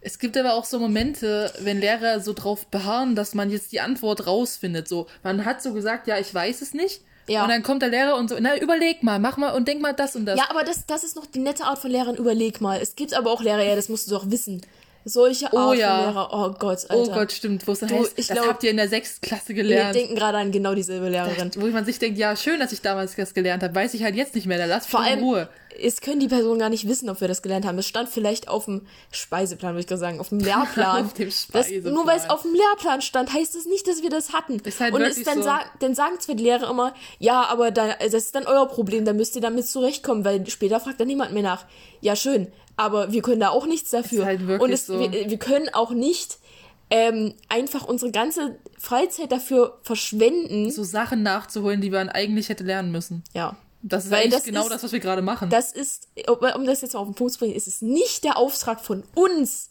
Es gibt aber auch so Momente, wenn Lehrer so drauf beharren, dass man jetzt die Antwort rausfindet. So, man hat so gesagt, ja, ich weiß es nicht. Ja. Und dann kommt der Lehrer und so, na, überleg mal, mach mal und denk mal das und das. Ja, aber das, das ist noch die nette Art von Lehrern, überleg mal. Es gibt aber auch Lehrer, ja, das musst du doch wissen. Solche Art Oh ja. von Lehrer, oh Gott, Alter. oh Gott, stimmt, wo es dann Du, heißt, ich das glaub- habt ihr in der sechsten Klasse Wir gelernt. denken gerade an genau dieselbe Lehrerin. Wo man sich denkt, ja, schön, dass ich damals das gelernt habe, weiß ich halt jetzt nicht mehr, dann lass mich in Ruhe. Es können die Personen gar nicht wissen, ob wir das gelernt haben. Es stand vielleicht auf dem Speiseplan, würde ich gerade sagen, auf dem Lehrplan. Auf dem das, nur weil es auf dem Lehrplan stand, heißt das nicht, dass wir das hatten. Ist halt Und es dann, so. sa dann sagen zwar die Lehrer immer, ja, aber da, das ist dann euer Problem, da müsst ihr damit zurechtkommen, weil später fragt dann niemand mehr nach. Ja, schön, aber wir können da auch nichts dafür. Ist halt wirklich Und es, so. wir, wir können auch nicht ähm, einfach unsere ganze Freizeit dafür verschwenden. So Sachen nachzuholen, die man eigentlich hätte lernen müssen. Ja. Das ist Weil eigentlich das genau ist- das, was wir gerade machen. Das ist, um um das jetzt mal auf den Punkt zu bringen, ist es nicht der Auftrag von uns,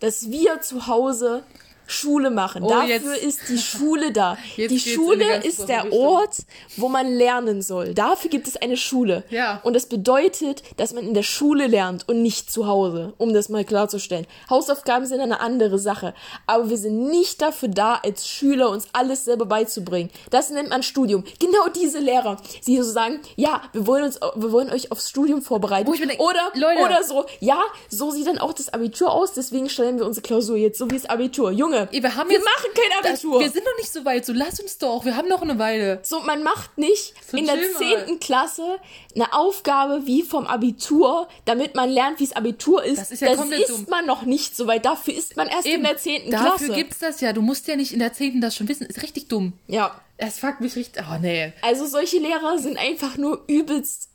dass wir zu Hause Schule machen. Oh, Dafür jetzt- ist die Schule da. Jetzt die Schule ganz ist der Richtung. Ort, wo man lernen soll. Dafür gibt es eine Schule. Ja. Und das bedeutet, dass man in der Schule lernt und nicht zu Hause, um das mal klarzustellen. Hausaufgaben sind eine andere Sache. Aber wir sind nicht dafür da, als Schüler uns alles selber beizubringen. Das nennt man Studium. Genau diese Lehrer, die so sagen, ja, wir wollen uns, wir wollen euch aufs Studium vorbereiten. Wo ich mir denk, oder, Leute. oder so, ja, so sieht dann auch das Abitur aus, deswegen stellen wir unsere Klausur jetzt so wie das Abitur. Junge, Ey, wir haben wir jetzt- machen kein das, Abitur. wir sind noch nicht so weit, so lass uns doch, wir haben noch eine Weile. So, man macht nicht So in der. 10. Klasse eine Aufgabe wie vom Abitur, damit man lernt, wie es Abitur ist. Das ist ja komplett dumm. man noch nicht so weit. Dafür ist man erst in der 10. dafür Klasse. gibt's das ja. Du musst ja nicht in der 10. das schon wissen. Ist richtig dumm. ja. Es fuckt mich richtig. Oh, nee. Also solche Lehrer sind einfach nur übelst,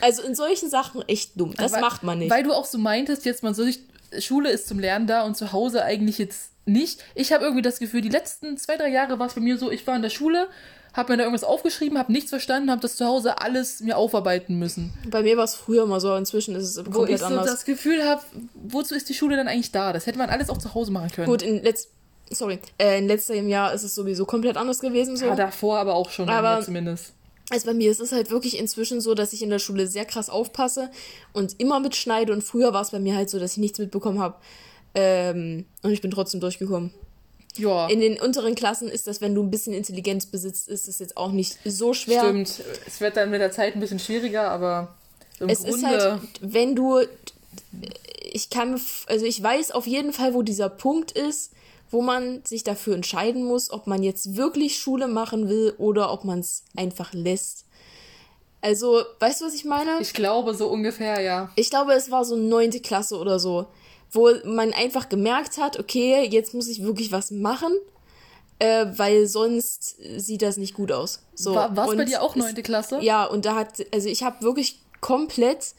also in solchen Sachen echt dumm. Das weil, macht man nicht. Weil du auch so meintest, jetzt man soll sich, Schule ist zum Lernen da und zu Hause eigentlich jetzt nicht. Ich habe irgendwie das Gefühl, die letzten zwei, drei Jahre war es bei mir so, ich war in der Schule, habe mir da irgendwas aufgeschrieben, habe nichts verstanden, habe das zu Hause alles mir aufarbeiten müssen. Bei mir war es früher mal so, inzwischen ist es Wo ich komplett so anders. das Gefühl habe, wozu ist die Schule dann eigentlich da? Das hätte man alles auch zu Hause machen können. Gut, in letz sorry, äh, in letztem Jahr ist es sowieso komplett anders gewesen so. Ja, davor aber auch schon, Aber- zumindest. Also bei mir ist es halt wirklich inzwischen so, dass ich in der Schule sehr krass aufpasse und immer mitschneide. Und früher war es bei mir halt so, dass ich nichts mitbekommen habe. Ähm, und ich bin trotzdem durchgekommen. Ja, In den unteren Klassen ist das, wenn du ein bisschen Intelligenz besitzt, ist es jetzt auch nicht so schwer. stimmt. Es wird dann mit der Zeit ein bisschen schwieriger, aber im es ist halt, wenn du, ich kann, also ich weiß auf jeden Fall, wo dieser Punkt ist, wo man sich dafür entscheiden muss, ob man jetzt wirklich Schule machen will oder ob man es einfach lässt. Also, weißt du, was ich meine? Ich glaube, so ungefähr, ja. Ich glaube, es war so neunte Klasse oder so, wo man einfach gemerkt hat, okay, jetzt muss ich wirklich was machen, äh, weil sonst sieht das nicht gut aus. So. War es bei dir auch neunte Klasse? Ja, und da hat, also ich habe wirklich komplett,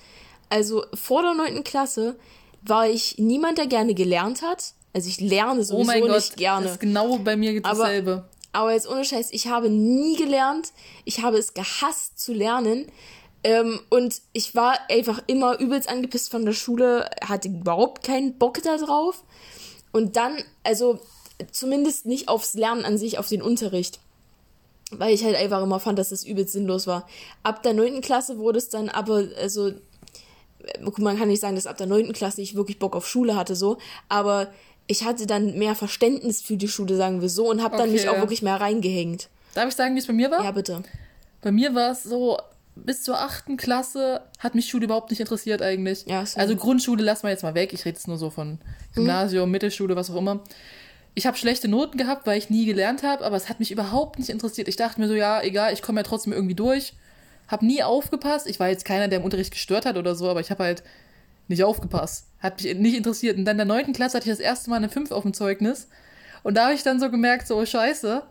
also vor der neunten Klasse war ich niemand, der gerne gelernt hat. Also ich lerne sowieso oh mein Gott, nicht gerne. Das ist genau bei mir dasselbe. Aber jetzt ohne Scheiß, ich habe nie gelernt. Ich habe es gehasst zu lernen. Ähm, und ich war einfach immer übelst angepisst von der Schule, hatte überhaupt keinen Bock da drauf. Und dann, also zumindest nicht aufs Lernen an sich, auf den Unterricht. Weil ich halt einfach immer fand, dass das übelst sinnlos war. Ab der 9. Klasse wurde es dann aber, also, man kann nicht sagen, dass ab der 9. Klasse ich wirklich Bock auf Schule hatte, so, aber ich hatte dann mehr Verständnis für die Schule, sagen wir so, und habe dann okay. mich auch wirklich mehr reingehängt. Darf ich sagen, wie es bei mir war? Ja, bitte. Bei mir war es so, bis zur achten Klasse hat mich Schule überhaupt nicht interessiert eigentlich. Ja, so. Also Grundschule lassen wir jetzt mal weg. Ich rede jetzt nur so von Gymnasium, mhm. Mittelschule, was auch immer. Ich habe schlechte Noten gehabt, weil ich nie gelernt habe, aber es hat mich überhaupt nicht interessiert. Ich dachte mir so, ja, egal, ich komme ja trotzdem irgendwie durch. Hab nie aufgepasst. Ich war jetzt keiner, der im Unterricht gestört hat oder so, aber ich habe halt nicht aufgepasst. Hat mich nicht interessiert. Und dann in der neunten Klasse hatte ich das erste Mal eine 5 auf dem Zeugnis. Und da habe ich dann so gemerkt, so, oh scheiße,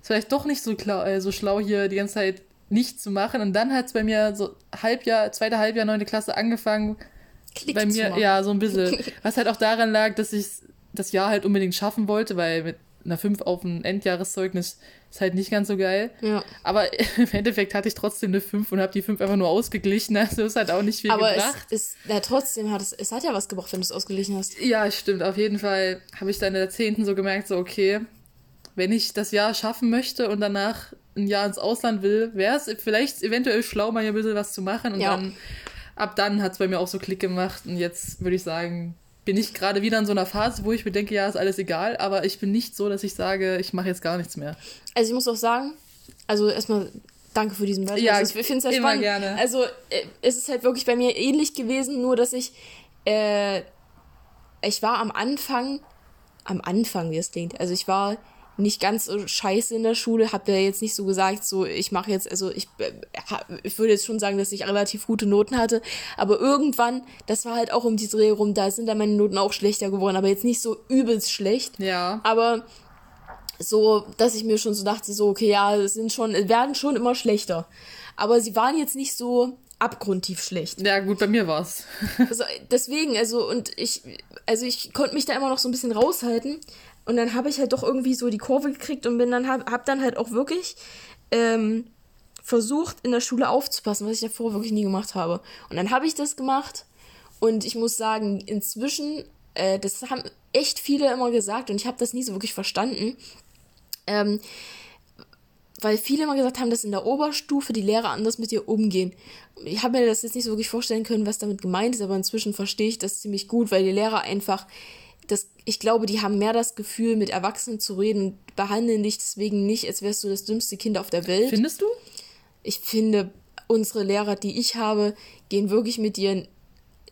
ist vielleicht doch nicht so, klar, äh, so schlau hier die ganze Zeit nichts zu machen. Und dann hat es bei mir so Halbjahr, zweite Halbjahr, neunte Klasse angefangen. Klick bei mir, ja, so ein bisschen. Was halt auch daran lag, dass ich das Jahr halt unbedingt schaffen wollte, weil mit einer 5 auf ein Endjahreszeugnis ist halt nicht ganz so geil. Ja. Aber im Endeffekt hatte ich trotzdem eine 5 und habe die 5 einfach nur ausgeglichen. Also ist halt auch nicht viel Aber gebracht. Aber es, ja, trotzdem hat es, es hat ja was gebracht, wenn du es ausgeglichen hast. Ja, stimmt. Auf jeden Fall habe ich dann in der 10. so gemerkt, so okay, wenn ich das Jahr schaffen möchte und danach ein Jahr ins Ausland will, wäre es vielleicht eventuell schlau, mal hier ein bisschen was zu machen. Und ja. dann, ab dann hat es bei mir auch so Klick gemacht. Und jetzt würde ich sagen, bin ich gerade wieder in so einer Phase, wo ich mir denke, ja, ist alles egal, aber ich bin nicht so, dass ich sage, ich mache jetzt gar nichts mehr. Also ich muss auch sagen, also erstmal danke für diesen Beitrag. Ja, also ich finde es sehr immer spannend. gerne. Also äh, es ist halt wirklich bei mir ähnlich gewesen, nur dass ich äh, ich war am Anfang am Anfang, wie es klingt. Also ich war nicht ganz so scheiße in der Schule, habe ja jetzt nicht so gesagt, so ich mache jetzt, also ich, äh, ich würde jetzt schon sagen, dass ich relativ gute Noten hatte, aber irgendwann, das war halt auch um die Dreh rum, da sind dann meine Noten auch schlechter geworden, aber jetzt nicht so übelst schlecht. Ja. Aber so, dass ich mir schon so dachte, so, okay, ja, es sind schon, werden schon immer schlechter. Aber sie waren jetzt nicht so abgrundtief schlecht. Ja, gut, bei mir war's. also, deswegen, also, und ich, also ich konnte mich da immer noch so ein bisschen raushalten, und dann habe ich halt doch irgendwie so die Kurve gekriegt und bin dann hab, hab dann halt auch wirklich ähm, versucht in der Schule aufzupassen, was ich davor wirklich nie gemacht habe. Und dann habe ich das gemacht und ich muss sagen, inzwischen, äh, das haben echt viele immer gesagt und ich habe das nie so wirklich verstanden. Ähm, weil viele immer gesagt haben, dass in der Oberstufe die Lehrer anders mit dir umgehen. Ich habe mir das jetzt nicht so wirklich vorstellen können, was damit gemeint ist, aber inzwischen verstehe ich das ziemlich gut, weil die Lehrer einfach das, ich glaube, die haben mehr das Gefühl, mit Erwachsenen zu reden, behandeln dich deswegen nicht, als wärst du das dümmste Kind auf der Welt. Findest du? Ich finde, unsere Lehrer, die ich habe, gehen wirklich mit dir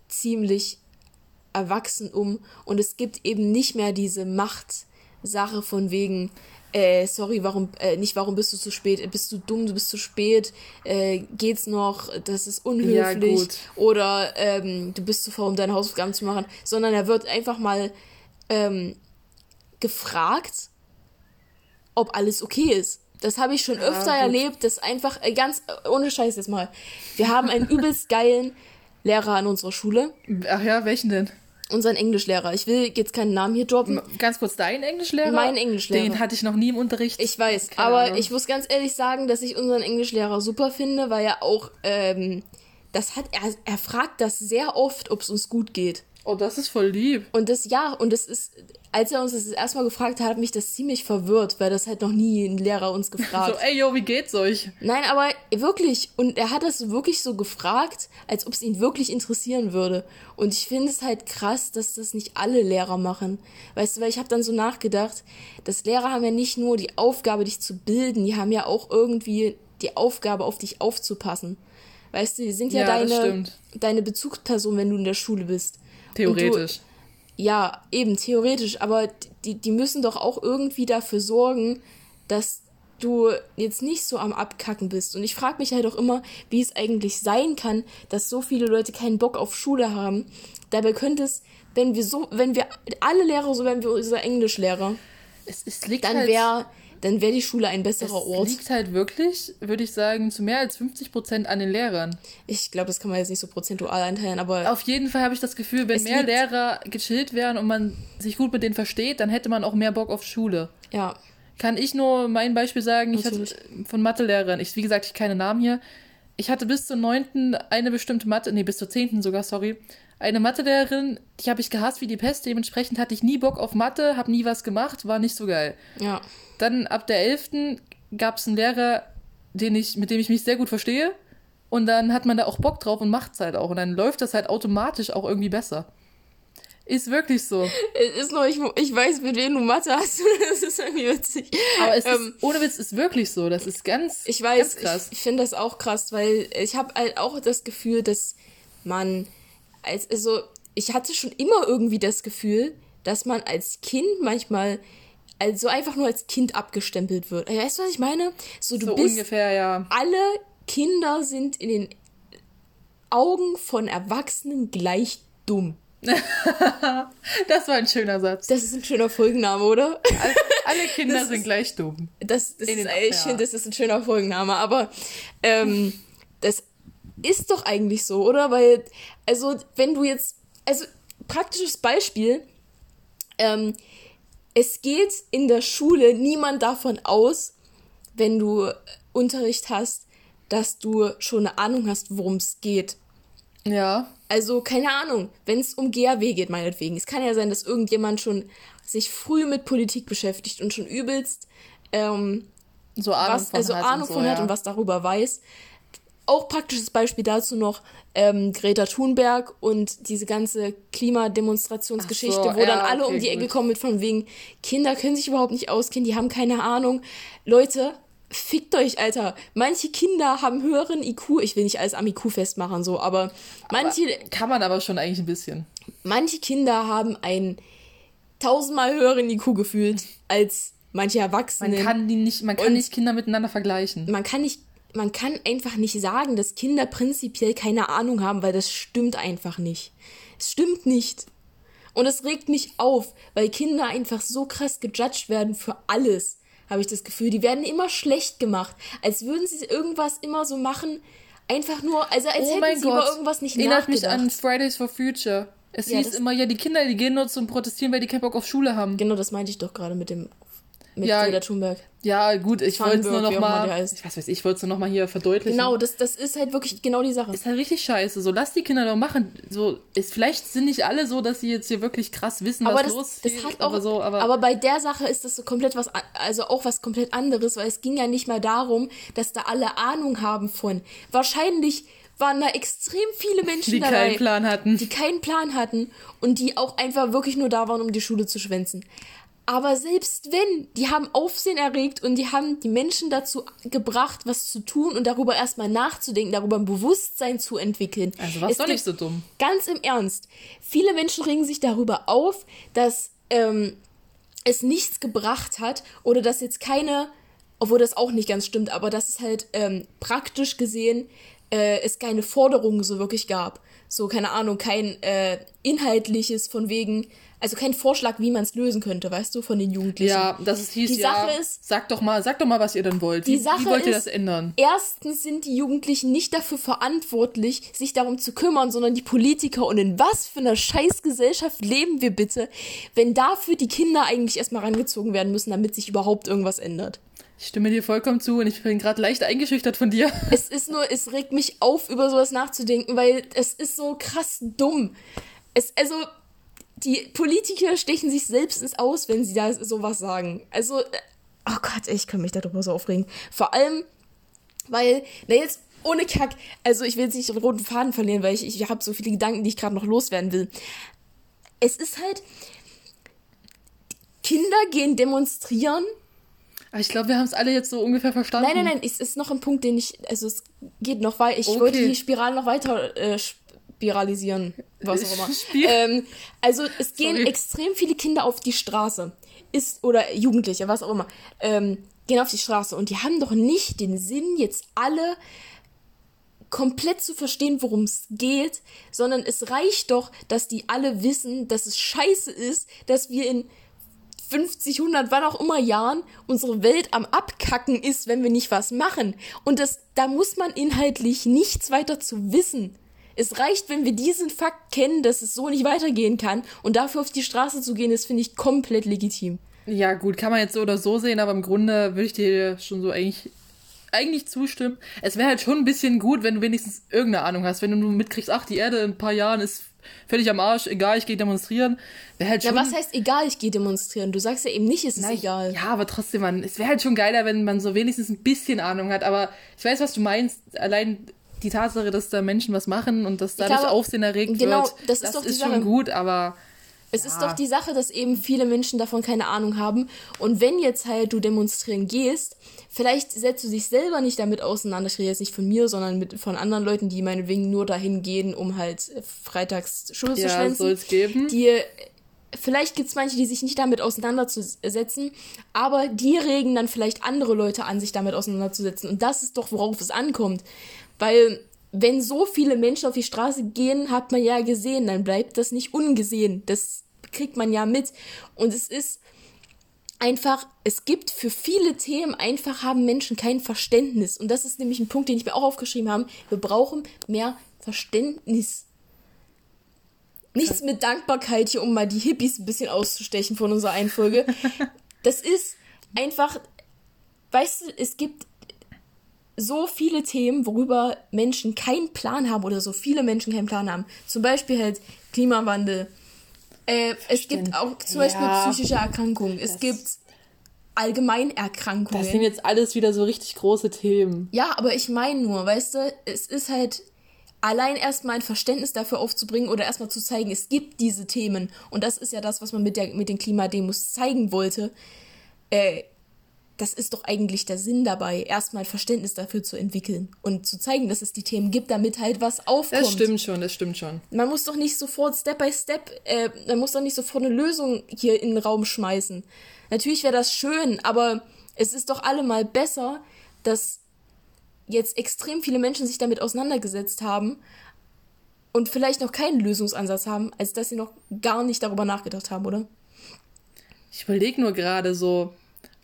ziemlich erwachsen um. Und es gibt eben nicht mehr diese Machtsache von wegen, äh, sorry, warum, äh, nicht warum bist du zu spät, bist du dumm, du bist zu spät, äh, geht's noch, das ist unhöflich. Ja, oder ähm, du bist zu faul, um deine Hausaufgaben zu machen, sondern er wird einfach mal ähm, gefragt, ob alles okay ist. Das habe ich schon ja, öfter gut. erlebt, das einfach äh, ganz äh, ohne Scheiß jetzt mal. Wir haben einen übelst geilen Lehrer an unserer Schule. Ach ja, welchen denn? Unseren Englischlehrer. Ich will jetzt keinen Namen hier droppen. Ganz kurz, dein Englischlehrer? Mein Englischlehrer. Den hatte ich noch nie im Unterricht. Ich weiß, Keine aber Ahnung. ich muss ganz ehrlich sagen, dass ich unseren Englischlehrer super finde, weil er auch, ähm, das hat, er, er fragt das sehr oft, ob es uns gut geht. Oh, das ist voll lieb. Und das, ja, und das ist, als er uns das erstmal gefragt hat, hat mich das ziemlich verwirrt, weil das halt noch nie ein Lehrer uns gefragt. so, ey, yo, wie geht's euch? Nein, aber wirklich, und er hat das wirklich so gefragt, als ob es ihn wirklich interessieren würde. Und ich finde es halt krass, dass das nicht alle Lehrer machen. Weißt du, weil ich habe dann so nachgedacht, dass Lehrer haben ja nicht nur die Aufgabe, dich zu bilden, die haben ja auch irgendwie die Aufgabe, auf dich aufzupassen. Weißt du, die sind ja, Ja, deine, deine Bezugsperson, wenn du in der Schule bist. Theoretisch. Du, ja, eben, theoretisch, aber die, die müssen doch auch irgendwie dafür sorgen, dass du jetzt nicht so am Abkacken bist. Und ich frage mich halt auch immer, wie es eigentlich sein kann, dass so viele Leute keinen Bock auf Schule haben. Dabei könnte es, wenn wir so, wenn wir alle Lehrer so wären wie unser Englischlehrer, Es, es liegt dann halt, wäre dann wäre die Schule ein es besserer Ort. liegt halt wirklich, würde ich sagen, zu mehr als 50 Prozent an den Lehrern. Ich glaube, das kann man jetzt nicht so prozentual einteilen, aber Auf jeden Fall habe ich das Gefühl, wenn Es mehr Lehrer gechillt wären und man sich gut mit denen versteht, dann hätte man auch mehr Bock auf Schule. ja, Kann ich nur mein Beispiel sagen, ich hatte Natürlich. von Mathelehrerin, ich, wie gesagt, ich keine Namen hier. Ich hatte bis zur neunten eine bestimmte Mathe, nee, bis zur zehnten sogar, sorry, eine Mathelehrerin, die habe ich gehasst wie die Pest, dementsprechend hatte ich nie Bock auf Mathe, habe nie was gemacht, war nicht so geil. ja. Dann ab der 11. gab es einen Lehrer, den ich, mit dem ich mich sehr gut verstehe. Und dann hat man da auch Bock drauf und macht es halt auch. Und dann läuft das halt automatisch auch irgendwie besser. Ist wirklich so. Es ist noch, ich, ich weiß, mit wem du Mathe hast. Das ist irgendwie witzig. Aber es Ähm, ist, ohne Witz, ist wirklich so. Das ist ganz, Ich weiß, ganz krass. ich, ich finde das auch krass, weil ich habe halt auch das Gefühl, dass man als also ich hatte schon immer irgendwie das Gefühl, dass man als Kind manchmal also einfach nur als Kind abgestempelt wird. Weißt du, was ich meine? So du so bist ungefähr, ja. alle Kinder sind in den Augen von Erwachsenen gleich dumm. Das war ein schöner Satz. Das ist ein schöner Folgenname, oder? Alle, alle Kinder sind ist- gleich dumm. Das, das ist, ich finde, das ist ein schöner Folgenname, aber ähm, das ist doch eigentlich so, oder? Weil, also, wenn du jetzt, also, praktisches Beispiel, ähm, es geht in der Schule niemand davon aus, wenn du Unterricht hast, dass du schon eine Ahnung hast, worum es geht. Ja. Also, keine Ahnung, wenn es um GAW geht, meinetwegen. Es kann ja sein, dass irgendjemand schon sich früh mit Politik beschäftigt und schon übelst ähm, So Ahnung was, von also hat Ahnung und so, von hat ja. und was darüber weiß. Auch praktisches Beispiel dazu noch ähm, Greta Thunberg und diese ganze Klimademonstrationsgeschichte, so, wo dann ja, alle okay, um die Ecke gut. kommen mit von wegen, Kinder können sich überhaupt nicht auskennen, die haben keine Ahnung. Leute, fickt euch, Alter. Manche Kinder haben höheren IQ, ich will nicht alles am IQ festmachen, so, aber manche, Kann man aber schon eigentlich ein bisschen. manche Kinder haben einen tausendmal höheren IQ gefühlt als manche Man Erwachsene kann die nicht, man kann Und- nicht Kinder miteinander vergleichen. man kann nicht, man kann einfach nicht sagen, dass Kinder prinzipiell keine Ahnung haben, weil das stimmt einfach nicht. Es stimmt nicht. Und es regt mich auf, weil Kinder einfach so krass gejudged werden für alles, habe ich das Gefühl. Die werden immer schlecht gemacht, als würden sie irgendwas immer so machen, einfach nur, also als oh hätten sie Gott. über irgendwas nicht Erinnert mich nachgedacht. an Fridays for Future. Es Ja, hieß immer, ja, die Kinder, die gehen nur zum Protestieren, weil die keinen Bock auf Schule haben. Genau, das meinte ich doch gerade mit dem mit Ja, Greta Thunberg. Ja, gut, ich wollte es nur noch mal, heißt. ich weiß, weiß ich wollte es nur noch mal hier verdeutlichen. Genau, das, das ist halt wirklich genau die Sache. Ist halt richtig scheiße. So, lass die Kinder doch machen. So, ist, vielleicht sind nicht alle so, dass sie jetzt hier wirklich krass wissen, aber was das, los das ist, hat auch, aber so, aber, aber bei der Sache ist das so komplett was, also auch was komplett anderes, weil es ging ja nicht mal darum, dass da alle Ahnung haben von. Wahrscheinlich waren da extrem viele Menschen die dabei, keinen Plan hatten. die keinen Plan hatten und die auch einfach wirklich nur da waren, um die Schule zu schwänzen. Aber selbst wenn, die haben Aufsehen erregt und die haben die Menschen dazu gebracht, was zu tun und darüber erstmal nachzudenken, darüber ein Bewusstsein zu entwickeln. also was Es doch nicht so dumm. Ganz im Ernst. Viele Menschen regen sich darüber auf, dass ähm, es nichts gebracht hat oder dass jetzt keine, obwohl das auch nicht ganz stimmt, aber dass es halt ähm, praktisch gesehen äh, es keine Forderungen so wirklich gab. So, keine Ahnung, kein äh, inhaltliches von wegen, also kein Vorschlag, wie man es lösen könnte, weißt du, von den Jugendlichen. Ja, das ist hieß Die ja. Sache ist- sag doch mal, sag doch mal, was ihr denn wollt. Die wie, Sache wie wollt ihr ist- das ändern? Erstens sind die Jugendlichen nicht dafür verantwortlich, sich darum zu kümmern, sondern die Politiker. Und in was für einer Scheißgesellschaft leben wir bitte, wenn dafür die Kinder eigentlich erstmal rangezogen werden müssen, damit sich überhaupt irgendwas ändert? Ich stimme dir vollkommen zu und ich bin gerade leicht eingeschüchtert von dir. Es ist nur, es regt mich auf, über sowas nachzudenken, weil es ist so krass dumm. Es, also, die Politiker stechen sich selbst ins Aus, wenn sie da sowas sagen. Also, äh, oh Gott, ich kann mich darüber so aufregen. Vor allem, weil, na jetzt, ohne Kack, also ich will jetzt nicht den roten Faden verlieren, weil ich, ich habe so viele Gedanken, die ich gerade noch loswerden will. Es ist halt, Kinder gehen demonstrieren Aber ich glaube, wir haben es alle jetzt so ungefähr verstanden. Nein, nein, nein, es ist noch ein Punkt, den ich, also es geht noch weiter, ich okay. wollte die Spirale noch weiter äh, spiralisieren, was auch immer. ähm, also es gehen Sorry. extrem viele Kinder auf die Straße, ist, oder Jugendliche, was auch immer, ähm, gehen auf die Straße und die haben doch nicht den Sinn, jetzt alle komplett zu verstehen, worum es geht, sondern es reicht doch, dass die alle wissen, dass es scheiße ist, dass wir in 50, 100, wann auch immer Jahren unsere Welt am Abkacken ist, wenn wir nicht was machen. Und das, da muss man inhaltlich nichts weiter zu wissen. Es reicht, wenn wir diesen Fakt kennen, dass es so nicht weitergehen kann. Und dafür auf die Straße zu gehen, das finde ich komplett legitim. Ja, gut, kann man jetzt so oder so sehen, aber im Grunde würde ich dir schon so eigentlich eigentlich zustimmen. Es wäre halt schon ein bisschen gut, wenn du wenigstens irgendeine Ahnung hast. Wenn du nur mitkriegst, ach, die Erde in ein paar Jahren ist völlig am Arsch, egal, ich gehe demonstrieren. Wäre halt schon. Ja, was heißt egal, ich gehe demonstrieren? Du sagst ja eben nicht, es ist Nein, egal. Ja, aber trotzdem, man, es wäre halt schon geiler, wenn man so wenigstens ein bisschen Ahnung hat. Aber ich weiß, was du meinst. Allein die Tatsache, dass da Menschen was machen und dass dadurch glaube, Aufsehen erregt genau, wird, das ist, das ist schon gut, aber es ja. ist doch die Sache, dass eben viele Menschen davon keine Ahnung haben. Und wenn jetzt halt du demonstrieren gehst, vielleicht setzt du dich selber nicht damit auseinander. Ich rede jetzt nicht von mir, sondern mit, von anderen Leuten, die meinetwegen nur dahin gehen, um halt freitags Schule ja, zu schwänzen. soll's geben. Die, vielleicht gibt's manche, die sich nicht damit auseinanderzusetzen, aber die regen dann vielleicht andere Leute an, sich damit auseinanderzusetzen. Und das ist doch, worauf es ankommt. Weil wenn so viele Menschen auf die Straße gehen, hat man ja gesehen, dann bleibt das nicht ungesehen. Das kriegt man ja mit. Und es ist einfach, es gibt für viele Themen einfach haben Menschen kein Verständnis. Und das ist nämlich ein Punkt, den ich mir auch aufgeschrieben habe. Wir brauchen mehr Verständnis. Nichts mit Dankbarkeit hier, um mal die Hippies ein bisschen auszustechen von unserer Einfolge. Das ist einfach, weißt du, es gibt so viele Themen, worüber Menschen keinen Plan haben oder so viele Menschen keinen Plan haben. Zum Beispiel halt Klimawandel. Äh, es gibt auch zum Beispiel ja, psychische Erkrankungen. Es gibt Allgemeinerkrankungen. Das sind jetzt alles wieder so richtig große Themen. Ja, aber ich meine nur, weißt du, es ist halt allein erstmal ein Verständnis dafür aufzubringen oder erstmal zu zeigen, es gibt diese Themen. Und das ist ja das, was man mit, der, mit den Klimademos zeigen wollte. Äh, das ist doch eigentlich der Sinn dabei, erstmal Verständnis dafür zu entwickeln und zu zeigen, dass es die Themen gibt, damit halt was aufkommt. Das stimmt schon, das stimmt schon. Man muss doch nicht sofort Step by Step, äh, man muss doch nicht sofort eine Lösung hier in den Raum schmeißen. Natürlich wäre das schön, aber es ist doch allemal besser, dass jetzt extrem viele Menschen sich damit auseinandergesetzt haben und vielleicht noch keinen Lösungsansatz haben, als dass sie noch gar nicht darüber nachgedacht haben, oder? Ich überlege nur gerade so,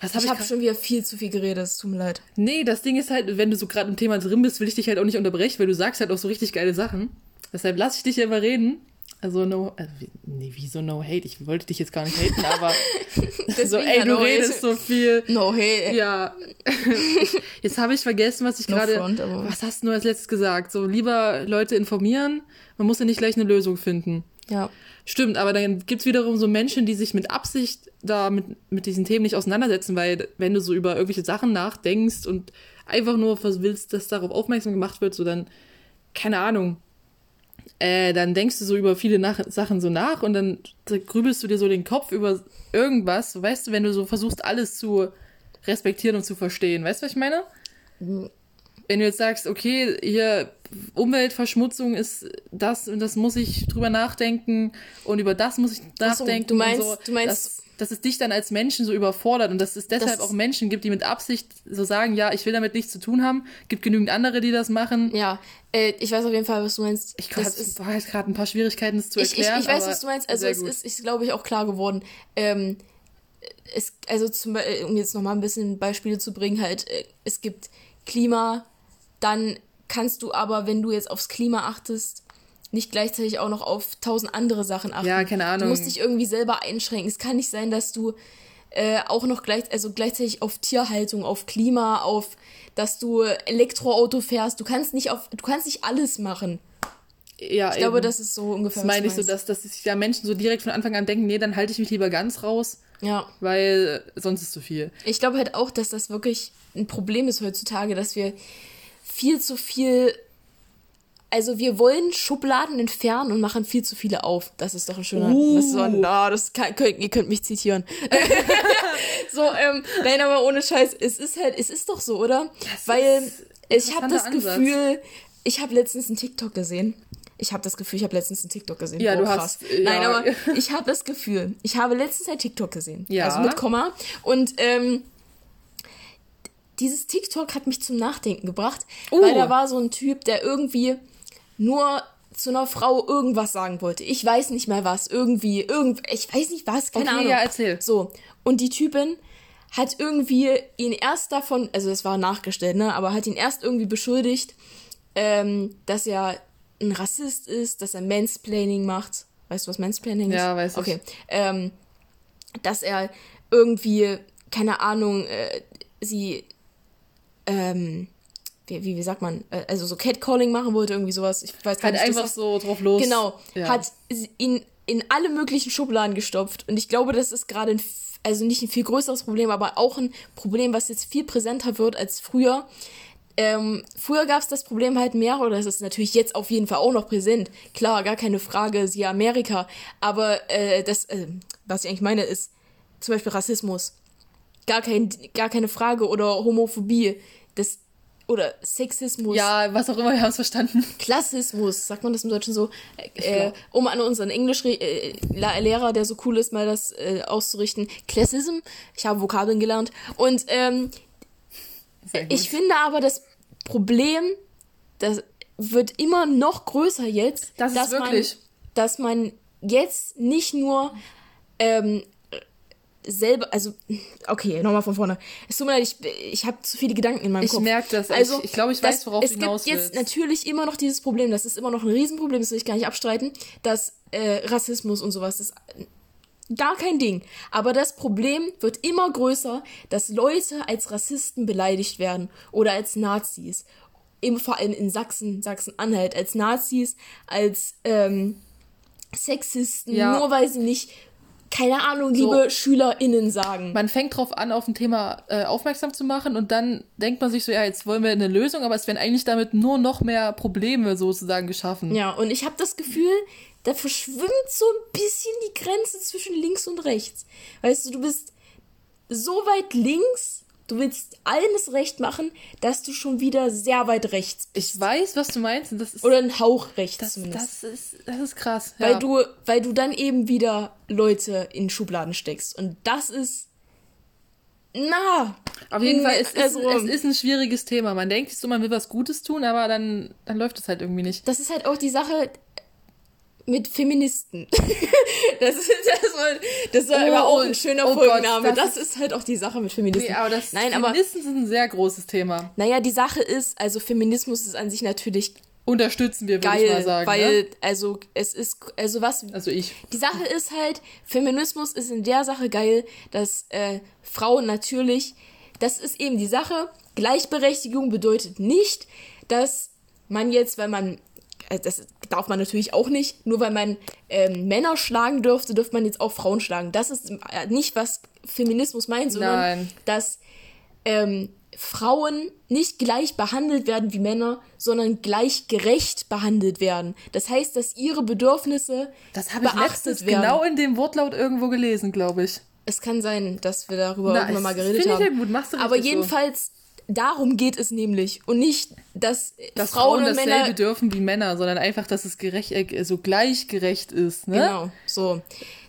was hab ich habe schon wieder viel zu viel geredet, es tut mir leid. Nee, das Ding ist halt, wenn du so gerade im Thema drin bist, will ich dich halt auch nicht unterbrechen, weil du sagst halt auch so richtig geile Sachen. Deshalb lass ich dich ja immer reden. Also no, also, nee, wieso no hate? Ich wollte dich jetzt gar nicht haten, aber so, ey, du no redest hate. so viel. No hate. Ja. jetzt habe ich vergessen, was ich no gerade, was hast du als letztes gesagt? So, lieber Leute informieren, man muss ja nicht gleich eine Lösung finden. Ja. Stimmt, aber dann gibt's wiederum so Menschen, die sich mit Absicht da mit, mit diesen Themen nicht auseinandersetzen, weil wenn du so über irgendwelche Sachen nachdenkst und einfach nur willst, dass darauf aufmerksam gemacht wird, so dann, keine Ahnung, äh, dann denkst du so über viele nach Sachen so nach und dann grübelst du dir so den Kopf über irgendwas, weißt du, wenn du so versuchst, alles zu respektieren und zu verstehen. Weißt du, was ich meine? Mhm wenn du jetzt sagst, okay, hier Umweltverschmutzung ist das und das muss ich drüber nachdenken und über das muss ich nachdenken. So, du meinst, so, du meinst, dass, dass es dich dann als Menschen so überfordert und dass es deshalb auch Menschen gibt, die mit Absicht so sagen, ja, ich will damit nichts zu tun haben. Gibt genügend andere, die das machen. Ja, äh, ich weiß auf jeden Fall, was du meinst. Ich das war jetzt gerade ein paar Schwierigkeiten, das zu erklären. Ich, ich, ich weiß, was du meinst. Also es gut. ist, ist glaube ich, auch klar geworden. Ähm, es, also zum, um jetzt nochmal ein bisschen Beispiele zu bringen, halt, äh, es gibt Klima, dann kannst du aber, wenn du jetzt aufs Klima achtest, nicht gleichzeitig auch noch auf tausend andere Sachen achten. Ja, keine Ahnung. Du musst dich irgendwie selber einschränken. Es kann nicht sein, dass du äh, auch noch gleich, also gleichzeitig auf Tierhaltung, auf Klima, auf, dass du Elektroauto fährst. Du kannst nicht auf, du kannst nicht alles machen. Ja, ich glaube, das ist so ungefähr. Das meine ich so, dass, dass sich ja Menschen so direkt von Anfang an denken, nee, dann halte ich mich lieber ganz raus. Ja. Weil sonst ist zu viel. Ich glaube halt auch, dass das wirklich ein Problem ist heutzutage, dass wir viel zu viel also wir wollen Schubladen entfernen und machen viel zu viele auf. Das ist doch ein schöner. Uh. Das ist so ah, das kann, könnt, ihr könnt mich zitieren. so, ähm, nein, aber ohne Scheiß, es ist halt, es ist doch so, oder? Das Weil ich habe das Ansatz. Gefühl, ich habe letztens einen TikTok gesehen. Ich habe das Gefühl, ich habe letztens einen TikTok gesehen. Ja, Boah, du hast- ja. Nein, aber ich habe das Gefühl, ich habe letztens ein TikTok gesehen. Ja. Also mit Komma. Und ähm, dieses TikTok hat mich zum Nachdenken gebracht, Uh. weil da war so ein Typ, der irgendwie nur zu einer Frau irgendwas sagen wollte. Ich weiß nicht mehr was. Irgendwie, irgend, ich weiß nicht was, keine Okay, Ahnung. ja, erzähl. So. Und die Typin hat irgendwie ihn erst davon, also es war nachgestellt, ne, aber hat ihn erst irgendwie beschuldigt, ähm, dass er ein Rassist ist, dass er Mansplaining macht. Weißt du, was Mansplaining ist? Ja, weiß ich. Okay. Ähm, dass er irgendwie, keine Ahnung, äh, sie, ähm, wie, wie, wie sagt man, äh, also so Catcalling machen wollte, irgendwie sowas. Ich weiß gar Halt nicht. das einfach ist- so drauf los. Genau, Ja. hat ihn in alle möglichen Schubladen gestopft. Und ich glaube, das ist gerade ein, also nicht ein viel größeres Problem, aber auch ein Problem, was jetzt viel präsenter wird als früher. Ähm, früher gab es das Problem halt mehr, oder es ist natürlich jetzt auf jeden Fall auch noch präsent. Klar, gar keine Frage, siehe Amerika. Aber äh, das, äh, was ich eigentlich meine, ist zum Beispiel Rassismus. Gar, kein, gar keine Frage. Oder Homophobie. Das, oder Sexismus. Ja, was auch immer, wir haben es verstanden. Klassismus, sagt man das im Deutschen so, äh, um an unseren Englischlehrer, der so cool ist, mal das äh, auszurichten. Classism, ich habe Vokabeln gelernt. Und ähm, ich finde aber das Problem, das wird immer noch größer jetzt, Das ist dass, wirklich- Man, dass man jetzt nicht nur ähm, selber, also, okay, nochmal von vorne. Es tut mir leid, ich, ich habe zu viele Gedanken in meinem Ich Kopf. merk das. Also, Ich- ich glaube, ich das- weiß, worauf es du hinaus gibt jetzt natürlich immer noch dieses Problem, das ist immer noch ein Riesenproblem, das will ich gar nicht abstreiten, dass äh, Rassismus und sowas, das gar kein Ding. Aber das Problem wird immer größer, dass Leute als Rassisten beleidigt werden oder als Nazis. Im, vor allem in Sachsen, Sachsen-Anhalt, als Nazis, als ähm, Sexisten, Ja. nur weil sie nicht, keine Ahnung, So. liebe SchülerInnen sagen. Man fängt drauf an, auf ein Thema äh, aufmerksam zu machen und dann denkt man sich so, ja, jetzt wollen wir eine Lösung, aber es werden eigentlich damit nur noch mehr Probleme sozusagen geschaffen. Ja, und ich habe das Gefühl, da verschwimmt so ein bisschen die Grenze zwischen links und rechts. Weißt du, du bist so weit links, du willst alles recht machen, dass du schon wieder sehr weit rechts bist. Ich weiß, was du meinst und das ist, Oder ein Hauch rechts das, zumindest. das ist, das ist krass. weil, ja. du, weil du dann eben wieder Leute in Schubladen steckst. Und das ist. Na. Auf jeden Fall, es ist, also, es ist ein schwieriges Thema. Man denkt so, man will was Gutes tun, aber dann, dann läuft es halt irgendwie nicht. das ist halt auch die Sache mit Feministen. das ist, das war, das war Oh, aber auch ein schöner oh Gott, Folgenname. das das, ist halt auch die Sache mit Feministen. Nee, aber das Nein, aber Feministen sind ein sehr großes Thema. naja, die Sache ist, also Feminismus ist an sich natürlich Unterstützen wir, würde ich mal sagen. weil ne? also es ist also was Also ich. die Sache ist halt, Feminismus ist in der Sache geil, dass äh, Frauen natürlich, das ist eben die Sache, Gleichberechtigung bedeutet nicht, dass man jetzt, wenn man, das darf man natürlich auch nicht, nur weil man ähm, Männer schlagen dürfte, dürfte man jetzt auch Frauen schlagen. Das ist äh, nicht, was Feminismus meint, sondern Nein. dass ähm, Frauen nicht gleich behandelt werden wie Männer, sondern gleichgerecht behandelt werden. Das heißt, dass ihre Bedürfnisse Das habe ich beachtet werden. genau in dem Wortlaut irgendwo gelesen, glaube ich. Es kann sein, dass wir darüber Na, irgendwann mal geredet finde ich haben. ja gut, machst du Aber jedenfalls, darum geht es nämlich. Und nicht, dass, Dass Frauen, Frauen dasselbe Männer. dürfen wie Männer, sondern einfach, dass es gerecht, äh, so gleichgerecht ist, ne? Genau, so.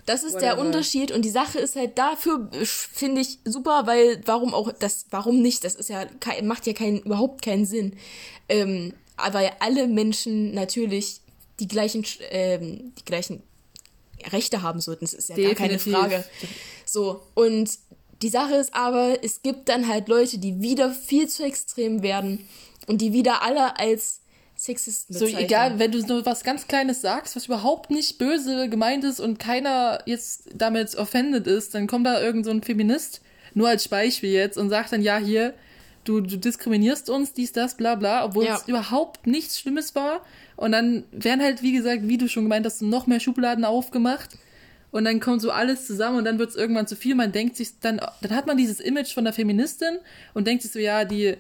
Das ist der Whatever. Unterschied und die Sache ist halt dafür, finde ich super, weil warum auch das, warum nicht? Das ist ja, kein, macht ja keinen, überhaupt keinen Sinn. Ähm, aber alle Menschen natürlich die gleichen, ähm, die gleichen Rechte haben sollten. Das ist ja gar keine Definitiv. Frage. So, und die Sache ist aber, es gibt dann halt Leute, die wieder viel zu extrem werden und die wieder alle als Sexisten So, bezeichnen. egal, wenn du nur was ganz Kleines sagst, was überhaupt nicht böse gemeint ist und keiner jetzt damit offended ist, dann kommt da irgend so ein Feminist, nur als Beispiel jetzt, und sagt dann, ja, hier, du, du diskriminierst uns, dies, das, bla, bla, obwohl Ja. es überhaupt nichts Schlimmes war. Und dann werden halt, wie gesagt, wie du schon gemeint hast, noch mehr Schubladen aufgemacht. Und dann kommt so alles zusammen und dann wird es irgendwann zu viel. Man denkt sich, dann, dann hat man dieses Image von der Feministin und denkt sich so, ja, die,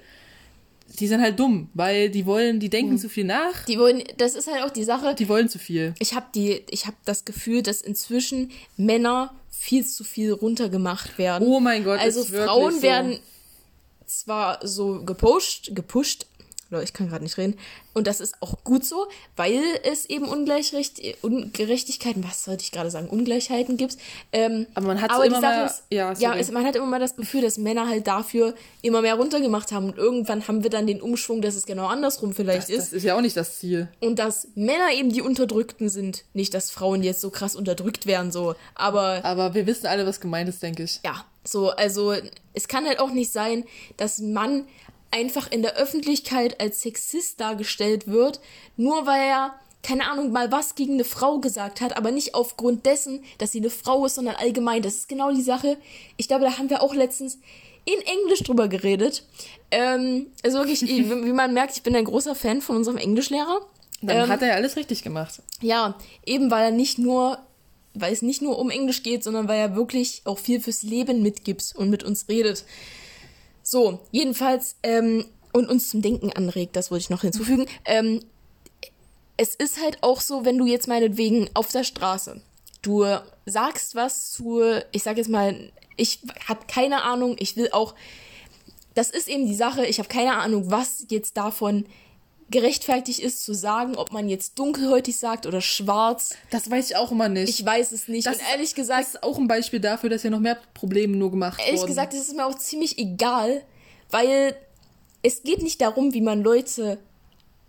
die sind halt dumm, weil die wollen, die denken zu viel nach. Die wollen, das ist halt auch die Sache. Die wollen zu viel. Ich habe die, ich habe das Gefühl, dass inzwischen Männer viel zu viel runtergemacht werden. Oh mein Gott, Also Frauen so. werden zwar so gepusht, gepusht, ich kann gerade nicht reden, und das ist auch gut so, weil es eben Ungleichrecht, Ungerechtigkeiten, was sollte ich gerade sagen, Ungleichheiten gibt. Ähm, Aber man hat aber immer mehr- ist, ja, ja, es, man hat immer mal das Gefühl, dass Männer halt dafür immer mehr runtergemacht haben und irgendwann haben wir dann den Umschwung, dass es genau andersrum vielleicht Das, ist. das ist ja auch nicht das Ziel. Und dass Männer eben die Unterdrückten sind. Nicht, dass Frauen jetzt so krass unterdrückt werden, so. Aber Aber wir wissen alle, was gemeint ist, denke ich. ja, so, also es kann halt auch nicht sein, dass ein Mann einfach in der Öffentlichkeit als Sexist dargestellt wird, nur weil er, keine Ahnung, mal was gegen eine Frau gesagt hat, aber nicht aufgrund dessen, dass sie eine Frau ist, sondern allgemein. Das ist genau die Sache. Ich glaube, da haben wir auch letztens in Englisch drüber geredet. Ähm, also wirklich, wie man merkt, ich bin ein großer Fan von unserem Englischlehrer. Dann Ähm, hat er ja alles richtig gemacht. ja, eben weil er nicht nur, weil es nicht nur um Englisch geht, sondern weil er wirklich auch viel fürs Leben mitgibt und mit uns redet. So, jedenfalls, ähm, und uns zum Denken anregt, das wollte ich noch hinzufügen. Ähm, es ist halt auch so, wenn du jetzt meinetwegen auf der Straße, du sagst was zu, ich sag jetzt mal, ich hab keine Ahnung, ich will auch, das ist eben die Sache, ich habe keine Ahnung, was jetzt davon gerechtfertigt ist zu sagen, ob man jetzt dunkelhäutig sagt oder schwarz. Das weiß ich auch immer nicht. Ich weiß es nicht. das, und ehrlich gesagt, das ist auch ein Beispiel dafür, dass ja noch mehr Probleme nur gemacht ehrlich wurden. gesagt, es ist mir auch ziemlich egal, weil es geht nicht darum, wie man Leute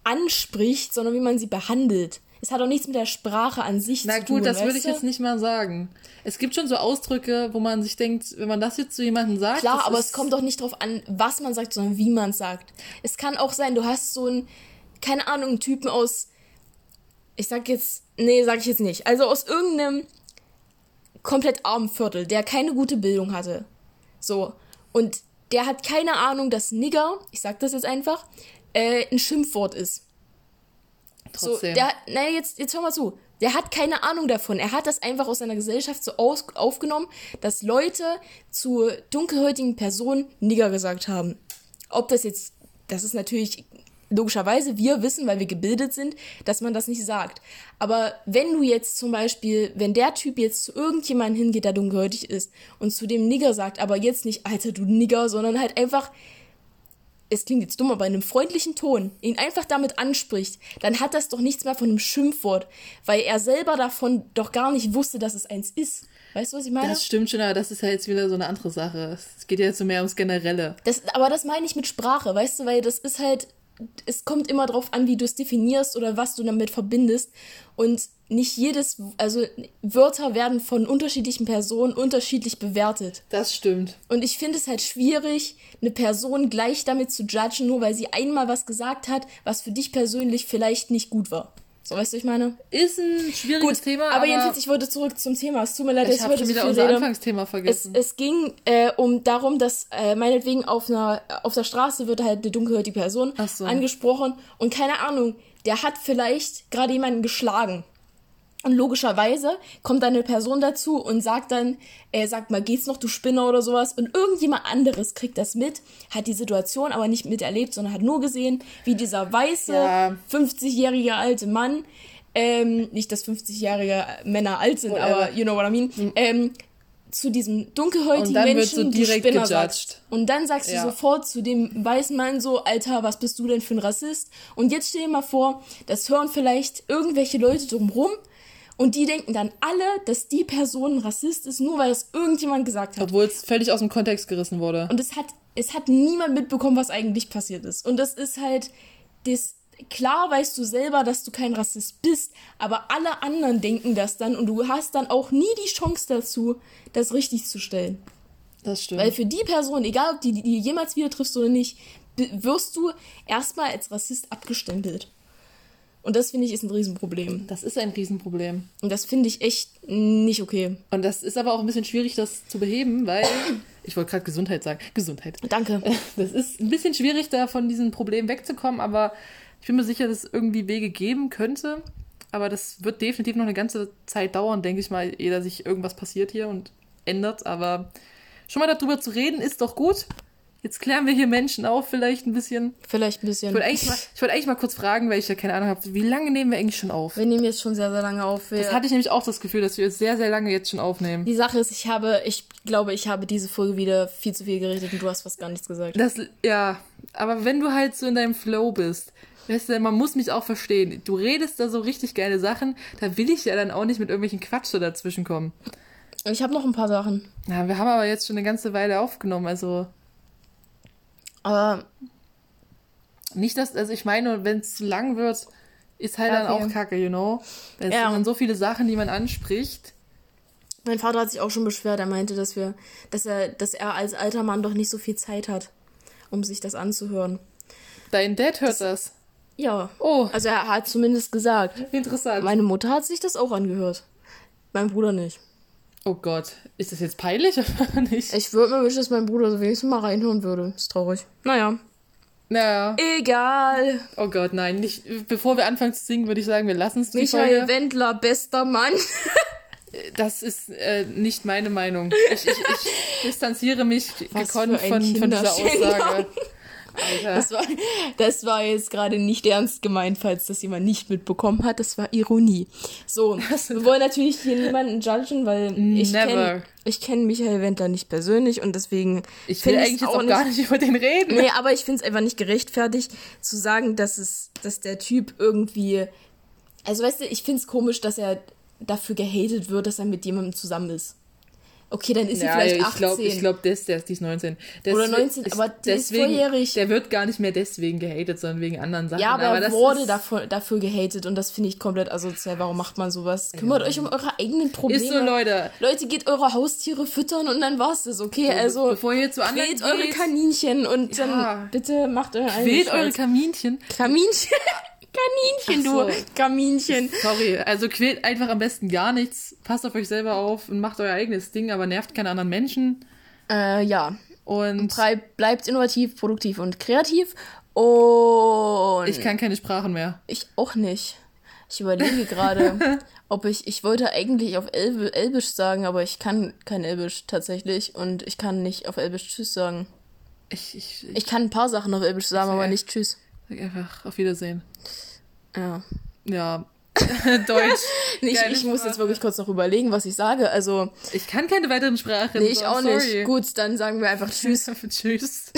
anspricht, sondern wie man sie behandelt. Es hat auch nichts mit der Sprache an sich Na zu tun. gut, das würde ich jetzt nicht mal sagen. Es gibt schon so Ausdrücke, wo man sich denkt, wenn man das jetzt zu jemandem sagt. Klar, aber es kommt doch nicht drauf an, was man sagt, sondern wie man es sagt. Es kann auch sein, du hast so einen, keine Ahnung, einen Typen aus, ich sag jetzt, nee, sag ich jetzt nicht, also aus irgendeinem komplett armen Viertel, der keine gute Bildung hatte. So. Und der hat keine Ahnung, dass Nigger, ich sag das jetzt einfach, äh, ein Schimpfwort ist. So, Trotzdem. der hat, naja, jetzt, jetzt hör mal zu. Der hat keine Ahnung davon. Er hat das einfach aus seiner Gesellschaft so aus, aufgenommen, dass Leute zu dunkelhäutigen Personen Nigger gesagt haben. Ob das jetzt, das ist natürlich logischerweise, wir wissen, weil wir gebildet sind, dass man das nicht sagt. Aber wenn du jetzt zum Beispiel, wenn der Typ jetzt zu irgendjemandem hingeht, der dunkelhäutig ist und zu dem Nigger sagt, aber jetzt nicht, Alter, du Nigger, sondern halt einfach, es klingt jetzt dumm, aber in einem freundlichen Ton, ihn einfach damit anspricht, dann hat das doch nichts mehr von einem Schimpfwort, weil er selber davon doch gar nicht wusste, dass es eins ist. Weißt du, was ich meine? das stimmt schon, aber das ist ja jetzt wieder so eine andere Sache. Es geht ja jetzt so mehr ums Generelle. Das, aber das meine ich mit Sprache, weißt du, weil das ist halt, es kommt immer drauf an, wie du es definierst oder was du damit verbindest. Und nicht jedes, also Wörter werden von unterschiedlichen Personen unterschiedlich bewertet. Das stimmt. Und ich finde es halt schwierig, eine Person gleich damit zu judgen, nur weil sie einmal was gesagt hat, was für dich persönlich vielleicht nicht gut war. So, weißt du, ich meine? Ist ein schwieriges Thema, aber, aber, jedenfalls, ich wollte zurück zum Thema. Es tut mir leid, ich habe so wieder unser rede. Anfangsthema Es, vergessen. es ging äh, um darum, dass äh, meinetwegen auf einer auf der Straße wird halt eine dunkelhäutige Person so. angesprochen und keine Ahnung, der hat vielleicht gerade jemanden geschlagen. Und logischerweise kommt dann eine Person dazu und sagt dann, äh, sagt mal, geht's noch, du Spinner oder sowas. Und irgendjemand anderes kriegt das mit, hat die Situation aber nicht miterlebt, sondern hat nur gesehen, wie dieser weiße, Ja. 50-jährige alte Mann, ähm, nicht, dass 50-jährige Männer alt sind, Whatever. aber you know what I mean, ähm, zu diesem dunkelhäutigen Menschen so du direkt Spinner gejudged. sagst. Und dann sagst Ja. du sofort zu dem weißen Mann so, Alter, was bist du denn für ein Rassist? Und jetzt stell dir mal vor, das hören vielleicht irgendwelche Leute drumrum und die denken dann alle, dass die Person ein Rassist ist, nur weil es irgendjemand gesagt hat. Obwohl es völlig aus dem Kontext gerissen wurde. Und es hat, es hat niemand mitbekommen, was eigentlich passiert ist. Und das ist halt, das, klar weißt du selber, dass du kein Rassist bist, aber alle anderen denken das dann und du hast dann auch nie die Chance dazu, das richtig zu stellen. Das stimmt. Weil für die Person, egal ob die die jemals wieder triffst oder nicht, wirst du erstmal als Rassist abgestempelt. Und das finde ich ist ein Riesenproblem. das ist ein Riesenproblem. Und das finde ich echt nicht okay. Und das ist aber auch ein bisschen schwierig, das zu beheben, weil. Ich wollte gerade Gesundheit sagen. Gesundheit. Danke. Das ist ein bisschen schwierig, da von diesem Problem wegzukommen, aber ich bin mir sicher, dass es irgendwie Wege geben könnte. Aber das wird definitiv noch eine ganze Zeit dauern, denke ich mal, ehe da sich irgendwas passiert hier und ändert. Aber schon mal darüber zu reden, ist doch gut. Jetzt klären wir hier Menschen auf, vielleicht ein bisschen. Vielleicht ein bisschen. Ich wollte eigentlich, mal, ich wollte eigentlich mal kurz fragen, weil ich ja keine Ahnung habe, wie lange nehmen wir eigentlich schon auf? Wir nehmen jetzt schon sehr, sehr lange auf. Das hatte ich nämlich auch das Gefühl, dass wir sehr, sehr lange jetzt schon aufnehmen. die Sache ist, ich habe, ich glaube, ich habe diese Folge wieder viel zu viel geredet und du hast fast gar nichts gesagt. Das, ja, aber wenn du halt so in deinem Flow bist, weißt du, man muss mich auch verstehen. Du redest da so richtig geile Sachen, da will ich ja dann auch nicht mit irgendwelchen Quatsch dazwischen kommen. Ich habe noch ein paar Sachen. Ja, wir haben aber jetzt schon eine ganze Weile aufgenommen, also Aber nicht, dass, also ich meine, wenn es zu lang wird, ist halt dann Okay. auch kacke, you know? Es Ja. sind dann so viele Sachen, die man anspricht. mein Vater hat sich auch schon beschwert. Er meinte, dass wir, dass er, dass er als alter Mann doch nicht so viel Zeit hat, um sich das anzuhören. Dein Dad hört das. Ja. Oh, Also er hat zumindest gesagt. interessant. Meine Mutter hat sich das auch angehört. Mein Bruder nicht. Oh Gott, ist das jetzt peinlich oder nicht? Ich würde mir wünschen, dass mein Bruder so wenigstens mal reinhören würde. Ist traurig. Naja. Naja. Egal. Oh Gott, nein. Nicht, bevor wir anfangen zu singen, würde ich sagen, wir lassen es Michael Folge. Wendler, bester Mann. Das ist äh, nicht meine Meinung. Ich, ich, ich distanziere mich Was gekonnt von, von dieser. Aussage. Alter. Das war, das war jetzt gerade nicht ernst gemeint, falls das jemand nicht mitbekommen hat. Das war Ironie. So, wir wollen natürlich hier niemanden judgen, weil ich kenne ich kenn Michael Wendler nicht persönlich und deswegen Ich will eigentlich jetzt auch gar nicht über den reden. Nee, aber ich finde es einfach nicht gerechtfertigt zu sagen, dass es, dass der Typ irgendwie. Also weißt du, ich finde es komisch, dass er dafür gehatet wird, dass er mit jemandem zusammen ist. Okay, dann ist sie Ja, vielleicht ich 18. glaube, ich glaub, ist, der die ist 19. Der Oder ist- 19, ist- aber die ist volljährig. Der wird gar nicht mehr deswegen gehatet, sondern wegen anderen Sachen. ja, aber, er das wurde ist, dafür, dafür gehatet und das finde ich komplett asozial. Warum macht man sowas? Kümmert euch um eure eigenen Probleme. Ist so, Leute. Leute, geht eure Haustiere füttern und dann war's das, okay? Also, Bevor ihr zu anderen quält eure geht, Kaninchen und Ja. dann bitte macht euren eigenen Wählt eure Scheiß. Kaminchen. Kaninchen, so. du. Kaminchen. Sorry, also quält einfach am besten gar nichts. Passt auf euch selber auf und macht euer eigenes Ding, aber nervt keine anderen Menschen. Äh, ja. Und bleibt innovativ, produktiv und kreativ. Und ich kann keine Sprachen mehr. ich auch nicht. Ich überlege gerade, ob ich, ich wollte eigentlich auf Elb, Elbisch sagen, aber ich kann kein Elbisch tatsächlich und ich kann nicht auf Elbisch Tschüss sagen. Ich, ich, ich Ich kann ein paar Sachen auf Elbisch sagen, aber nicht Tschüss. Sag einfach auf Wiedersehen. Ja. Ja. Deutsch. Ich, Keine ich muss jetzt wirklich kurz noch überlegen, was ich sage. Also, Ich kann keine weiteren Sprachen. nee, ich so, auch sorry. nicht. Gut, dann sagen wir einfach Tschüss. Tschüss.